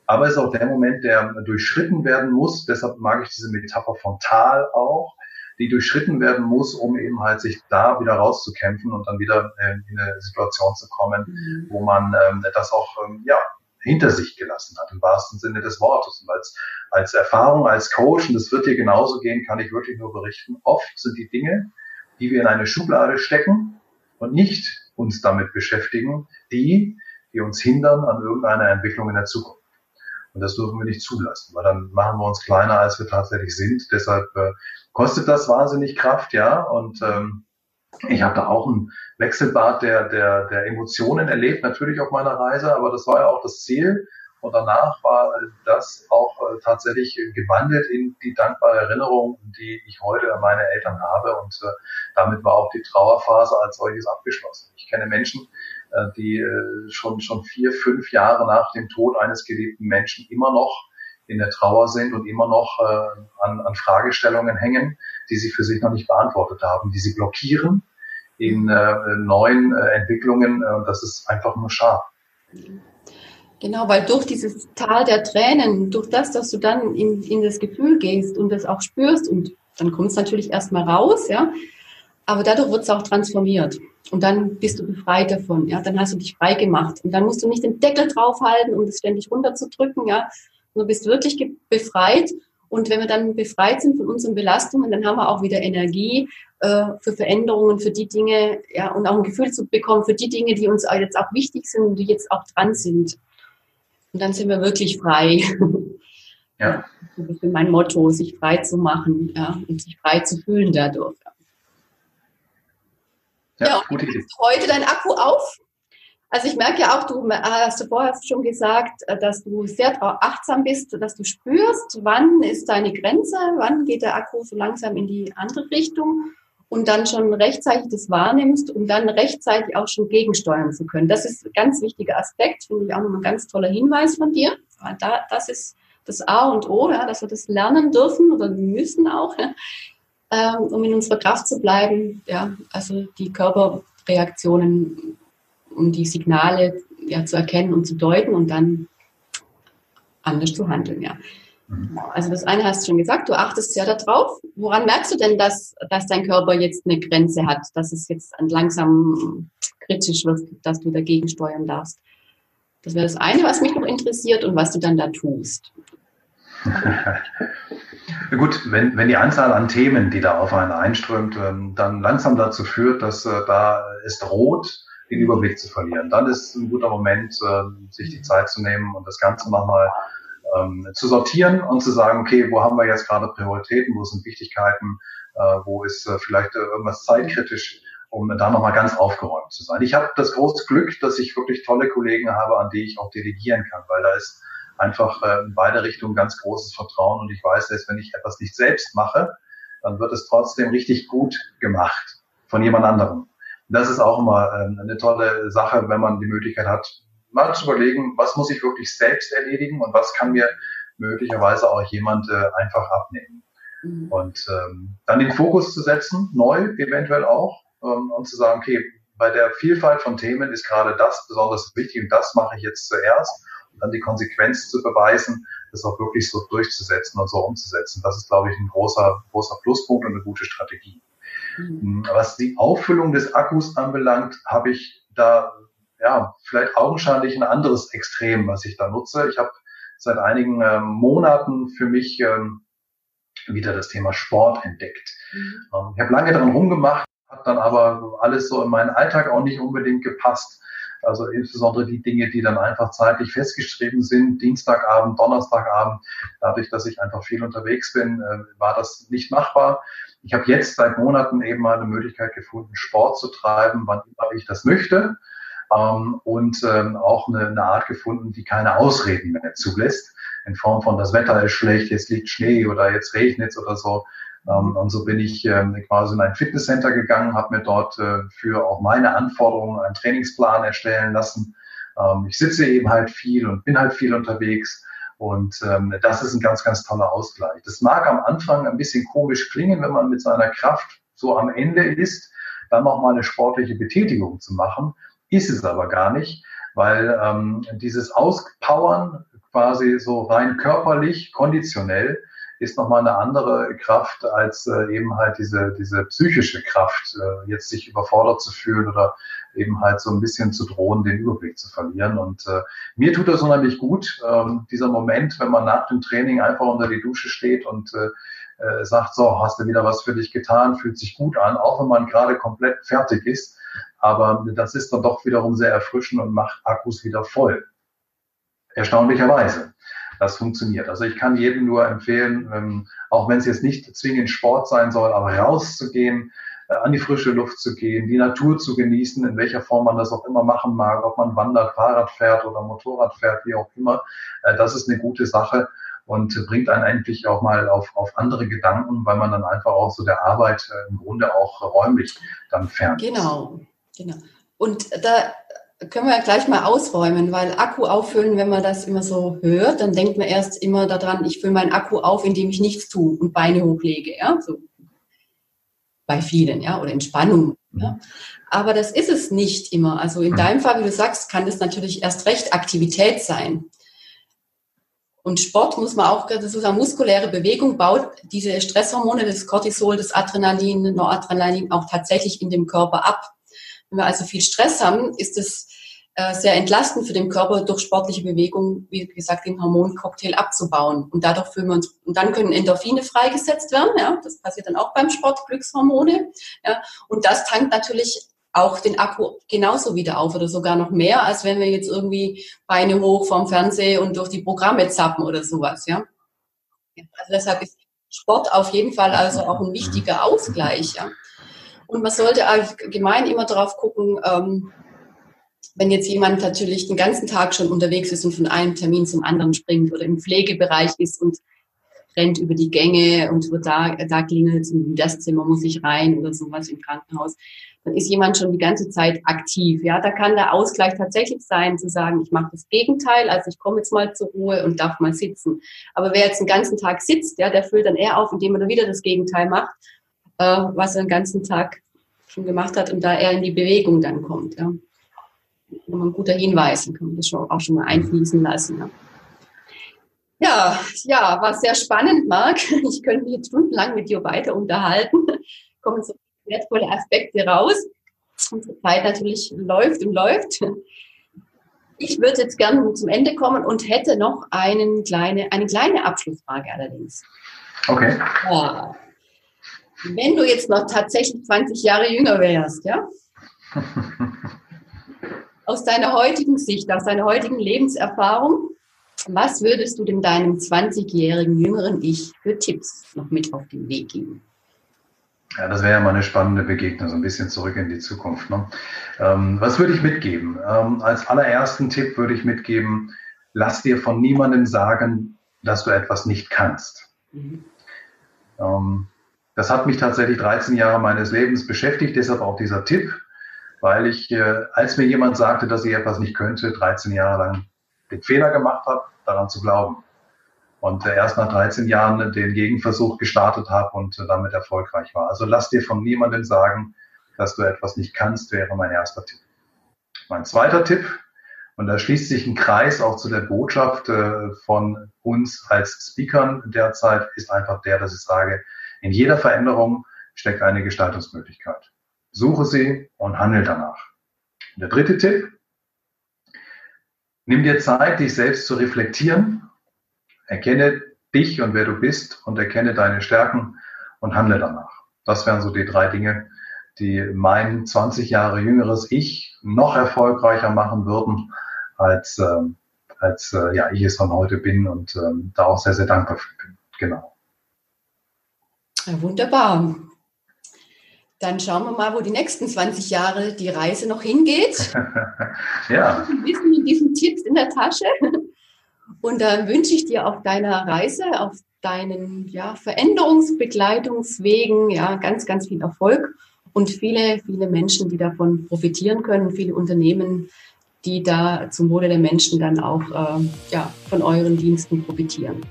aber es ist auch der Moment, der durchschritten werden muss. Deshalb mag ich diese Metapher vom Tal auch, die durchschritten werden muss, um eben halt sich da wieder rauszukämpfen und dann wieder äh, in eine Situation zu kommen, mhm. wo man ähm, das auch ähm, ja hinter sich gelassen hat, im wahrsten Sinne des Wortes. Und als, als Erfahrung, als Coach, und das wird dir genauso gehen, kann ich wirklich nur berichten, oft sind die Dinge, die wir in eine Schublade stecken und nicht uns damit beschäftigen, die, die uns hindern an irgendeiner Entwicklung in der Zukunft. Und das dürfen wir nicht zulassen, weil dann machen wir uns kleiner, als wir tatsächlich sind. Deshalb äh, kostet das wahnsinnig Kraft, ja. Und ähm, ich habe da auch ein Wechselbad der, der, der Emotionen erlebt, natürlich auf meiner Reise, aber das war ja auch das Ziel. Und danach war das auch äh, tatsächlich gewandelt in die dankbare Erinnerung, die ich heute an meine Eltern habe. Und äh, damit war auch die Trauerphase als solches abgeschlossen. Ich kenne Menschen, äh, die äh, schon, schon vier, fünf Jahre nach dem Tod eines geliebten Menschen immer noch in der Trauer sind und immer noch äh, an, an Fragestellungen hängen, die sie für sich noch nicht beantwortet haben, die sie blockieren in neuen Entwicklungen. Äh, das ist einfach nur schade. Genau, weil durch dieses Tal der Tränen, durch das, dass du dann in, in das Gefühl gehst und das auch spürst und dann kommt es natürlich erstmal raus, ja, aber dadurch wird es auch transformiert und dann bist du befreit davon, ja, dann hast du dich frei gemacht und dann musst du nicht den Deckel draufhalten, um das ständig runterzudrücken, ja, du bist wirklich befreit und wenn wir dann befreit sind von unseren Belastungen, dann haben wir auch wieder Energie äh, für Veränderungen, für die Dinge, ja, und auch ein Gefühl zu bekommen für die Dinge, die uns jetzt auch wichtig sind und die jetzt auch dran sind. Und dann sind wir wirklich frei. Ja. Das ist mein Motto, sich frei zu machen, ja, und sich frei zu fühlen dadurch. Ja, ja und heute dein Akku auf? Also ich merke ja auch, du hast du vorher schon gesagt, äh, dass du sehr achtsam bist, dass du spürst, wann ist deine Grenze, wann geht der Akku so langsam in die andere Richtung und dann schon rechtzeitig das wahrnimmst, um dann rechtzeitig auch schon gegensteuern zu können. Das ist ein ganz wichtiger Aspekt, finde ich auch nochmal ein ganz toller Hinweis von dir. Da, das ist das A und O, ja, dass wir das lernen dürfen oder müssen auch, ja, ähm, um in unserer Kraft zu bleiben. Ja, also die Körperreaktionen um die Signale ja, zu erkennen und zu deuten und dann anders zu handeln, ja. Mhm. Also das eine hast du schon gesagt, du achtest sehr darauf. Woran merkst du denn, dass, dass dein Körper jetzt eine Grenze hat, dass es jetzt langsam kritisch wird, dass du dagegen steuern darfst? Das wäre das eine, was mich noch interessiert und was du dann da tust. Gut, wenn, wenn die Anzahl an Themen, die da auf einen einströmt, ähm, dann langsam dazu führt, dass äh, da es droht, den Überblick zu verlieren. Dann ist ein guter Moment, äh, sich die Zeit zu nehmen und das Ganze nochmal ähm, zu sortieren und zu sagen, okay, wo haben wir jetzt gerade Prioritäten, wo sind Wichtigkeiten, äh, wo ist äh, vielleicht irgendwas zeitkritisch, um da nochmal ganz aufgeräumt zu sein. Ich habe das große Glück, dass ich wirklich tolle Kollegen habe, an die ich auch delegieren kann, weil da ist einfach äh, in beide Richtungen ganz großes Vertrauen und ich weiß, dass wenn ich etwas nicht selbst mache, dann wird es trotzdem richtig gut gemacht von jemand anderem das ist auch immer ähm, eine tolle Sache, wenn man die Möglichkeit hat, mal zu überlegen, was muss ich wirklich selbst erledigen und was kann mir möglicherweise auch jemand äh, einfach abnehmen. Mhm. Und ähm, dann den Fokus zu setzen, neu eventuell auch, ähm, und zu sagen, okay, bei der Vielfalt von Themen ist gerade das besonders wichtig und das mache ich jetzt zuerst und dann die Konsequenz zu beweisen, das auch wirklich so durchzusetzen und so umzusetzen. Das ist, glaube ich, ein großer, großer Pluspunkt und eine gute Strategie. Mhm. Was die Auffüllung des Akkus anbelangt, habe ich da ja vielleicht augenscheinlich ein anderes Extrem, was ich da nutze. Ich habe seit einigen ähm, Monaten für mich ähm, wieder das Thema Sport entdeckt. Mhm. Ähm, ich habe lange daran rumgemacht, hat dann aber alles so in meinen Alltag auch nicht unbedingt gepasst. Also insbesondere die Dinge, die dann einfach zeitlich festgeschrieben sind, Dienstagabend, Donnerstagabend, dadurch, dass ich einfach viel unterwegs bin, äh, war das nicht machbar. Ich habe jetzt seit Monaten eben mal eine Möglichkeit gefunden, Sport zu treiben, wann immer ich das möchte. Ähm, und ähm, auch eine, eine, Art gefunden, die keine Ausreden mehr zulässt, in Form von das Wetter ist schlecht, jetzt liegt Schnee oder jetzt regnet es oder so. Ähm, und so bin ich ähm, quasi in ein Fitnesscenter gegangen, habe mir dort äh, für auch meine Anforderungen einen Trainingsplan erstellen lassen. Ähm, ich sitze eben halt viel und bin halt viel unterwegs und das ist ein ganz, ganz toller Ausgleich. Das mag am Anfang ein bisschen komisch klingen, wenn man mit seiner Kraft so am Ende ist, dann nochmal eine sportliche Betätigung zu machen. Ist es aber gar nicht, weil dieses Auspowern quasi so rein körperlich, konditionell, ist nochmal eine andere Kraft als äh, eben halt diese, diese psychische Kraft, äh, jetzt sich überfordert zu fühlen oder eben halt so ein bisschen zu drohen, den Überblick zu verlieren. Und äh, mir tut das unheimlich gut, ähm, dieser Moment, wenn man nach dem Training einfach unter die Dusche steht und äh, äh, sagt, so, hast du wieder was für dich getan, fühlt sich gut an, auch wenn man gerade komplett fertig ist. Aber das ist dann doch wiederum sehr erfrischend und macht Akkus wieder voll. Erstaunlicherweise. Das funktioniert. Also ich kann jedem nur empfehlen, ähm, auch wenn es jetzt nicht zwingend Sport sein soll, aber rauszugehen, äh, an die frische Luft zu gehen, die Natur zu genießen, in welcher Form man das auch immer machen mag, ob man wandert, Fahrrad fährt oder Motorrad fährt, wie auch immer. Äh, das ist eine gute Sache und bringt einen eigentlich auch mal auf, auf andere Gedanken, weil man dann einfach auch so der Arbeit äh, im Grunde auch räumlich dann fern ist. Genau, genau. Und da können wir gleich mal ausräumen, weil Akku auffüllen, wenn man das immer so hört, dann denkt man erst immer daran, ich fülle meinen Akku auf, indem ich nichts tue und Beine hochlege, ja, so bei vielen, ja, oder Entspannung. Ja. Mhm. Aber das ist es nicht immer. Also in mhm. deinem Fall, wie du sagst, kann das natürlich erst recht Aktivität sein. Und Sport muss man auch, sozusagen muskuläre Bewegung baut diese Stresshormone, das Cortisol, das Adrenalin, Noradrenalin auch tatsächlich in dem Körper ab. Wenn wir also viel Stress haben, ist es äh, sehr entlastend für den Körper durch sportliche Bewegung, wie gesagt, den Hormoncocktail abzubauen. Und dadurch fühlen wir uns, und dann können Endorphine freigesetzt werden, ja, das passiert dann auch beim Sport, Glückshormone, ja, und das tankt natürlich auch den Akku genauso wieder auf oder sogar noch mehr, als wenn wir jetzt irgendwie Beine hoch vom Fernseher und durch die Programme zappen oder sowas, ja. Also deshalb ist Sport auf jeden Fall also auch ein wichtiger Ausgleich, ja. Und man sollte allgemein immer darauf gucken, ähm, wenn jetzt jemand natürlich den ganzen Tag schon unterwegs ist und von einem Termin zum anderen springt oder im Pflegebereich ist und rennt über die Gänge und wird da, da klingelt und in das Zimmer muss ich rein oder sowas im Krankenhaus, dann ist jemand schon die ganze Zeit aktiv. Ja, da kann der Ausgleich tatsächlich sein, zu sagen, ich mache das Gegenteil, also ich komme jetzt mal zur Ruhe und darf mal sitzen. Aber wer jetzt den ganzen Tag sitzt, ja, der füllt dann eher auf, indem er wieder das Gegenteil macht äh, was er den ganzen Tag schon gemacht hat und da er in die Bewegung dann kommt. Ja. Ein guter Hinweis, dann kann man das schon, auch schon mal einfließen lassen. Ja. Ja, ja, war sehr spannend, Marc. Ich könnte mich jetzt stundenlang mit dir weiter unterhalten. Kommen so wertvolle Aspekte raus. Unsere Zeit natürlich läuft und läuft. Ich würde jetzt gerne zum Ende kommen und hätte noch einen kleine, eine kleine Abschlussfrage allerdings. Okay. Ja. Wenn du jetzt noch tatsächlich 20 Jahre jünger wärst, ja? Aus deiner heutigen Sicht, aus deiner heutigen Lebenserfahrung, was würdest du denn deinem 20-jährigen jüngeren Ich für Tipps noch mit auf den Weg geben? Ja, das wäre ja mal eine spannende Begegnung, so ein bisschen zurück in die Zukunft. Ne? Ähm, was würde ich mitgeben? Ähm, als allerersten Tipp würde ich mitgeben, lass dir von niemandem sagen, dass du etwas nicht kannst. Mhm. Ähm, das hat mich tatsächlich 13 Jahre meines Lebens beschäftigt, deshalb auch dieser Tipp, weil ich, äh, als mir jemand sagte, dass ich etwas nicht könnte, 13 Jahre lang den Fehler gemacht habe, daran zu glauben. Und äh, erst nach 13 Jahren den Gegenversuch gestartet habe und äh, damit erfolgreich war. Also lass dir von niemandem sagen, dass du etwas nicht kannst, wäre mein erster Tipp. Mein zweiter Tipp, und da schließt sich ein Kreis auch zu der Botschaft von uns als Speakern derzeit, ist einfach der, dass ich sage, in jeder Veränderung steckt eine Gestaltungsmöglichkeit. Suche sie und handle danach. Der dritte Tipp. Nimm dir Zeit, dich selbst zu reflektieren. Erkenne dich und wer du bist und erkenne deine Stärken und handle danach. Das wären so die drei Dinge, die mein 20 Jahre jüngeres Ich noch erfolgreicher machen würden, als, äh, als äh, ja, ich es von heute bin und äh, da auch sehr, sehr dankbar für bin. Genau. Ja, wunderbar. Dann schauen wir mal, wo die nächsten 20 Jahre die Reise noch hingeht. ja. Wir wissen mit diesen Tipps in der Tasche. Und dann wünsche ich dir auf deiner Reise, auf deinen ja, Veränderungsbegleitungswegen ja, ganz, ganz viel Erfolg und viele, viele Menschen, die davon profitieren können, viele Unternehmen, die da zum Wohle der Menschen dann auch äh, ja, von euren Diensten profitieren.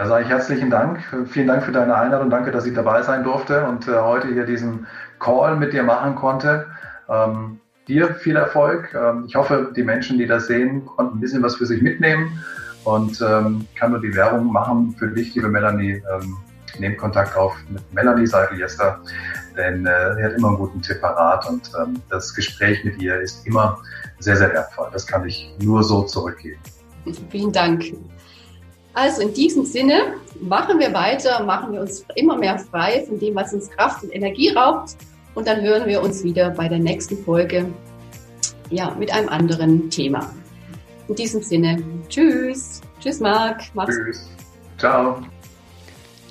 Da sage ich herzlichen Dank. Vielen Dank für deine Einladung. Danke, dass ich dabei sein durfte und äh, heute hier diesen Call mit dir machen konnte. Ähm, dir viel Erfolg. Ähm, ich hoffe, die Menschen, die das sehen, konnten ein bisschen was für sich mitnehmen und ähm, kann nur die Werbung machen für dich, liebe Melanie. Ähm, nehmt Kontakt auf mit Melanie Seidel-Jester, denn äh, sie hat immer einen guten Tipp parat und ähm, das Gespräch mit ihr ist immer sehr, sehr wertvoll. Das kann ich nur so zurückgeben. Vielen Dank. Also in diesem Sinne machen wir weiter, machen wir uns immer mehr frei von dem, was uns Kraft und Energie raubt. Und dann hören wir uns wieder bei der nächsten Folge ja, mit einem anderen Thema. In diesem Sinne, tschüss. Tschüss, Marc. Mach's tschüss. Ciao.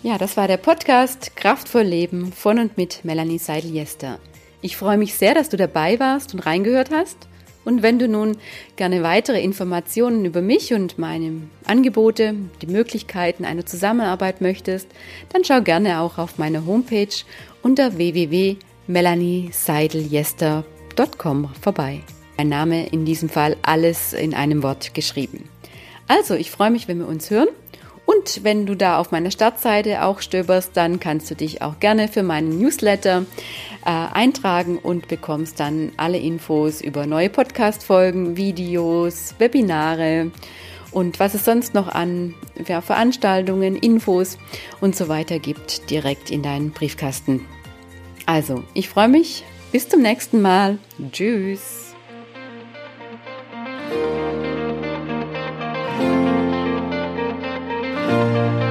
Ja, das war der Podcast Kraftvoll Leben von und mit Melanie Seidel-Jester. Ich freue mich sehr, dass du dabei warst und reingehört hast. Und wenn du nun gerne weitere Informationen über mich und meine Angebote, die Möglichkeiten einer Zusammenarbeit möchtest, dann schau gerne auch auf meiner Homepage unter www.melanieseideljester.com vorbei. Mein Name in diesem Fall alles in einem Wort geschrieben. Also, ich freue mich, wenn wir uns hören. Und wenn du da auf meiner Startseite auch stöberst, dann kannst du dich auch gerne für meinen Newsletter äh, eintragen und bekommst dann alle Infos über neue Podcast-Folgen, Videos, Webinare und was es sonst noch an ja, Veranstaltungen, Infos und so weiter gibt, direkt in deinen Briefkasten. Also, ich freue mich. Bis zum nächsten Mal. Tschüss. Música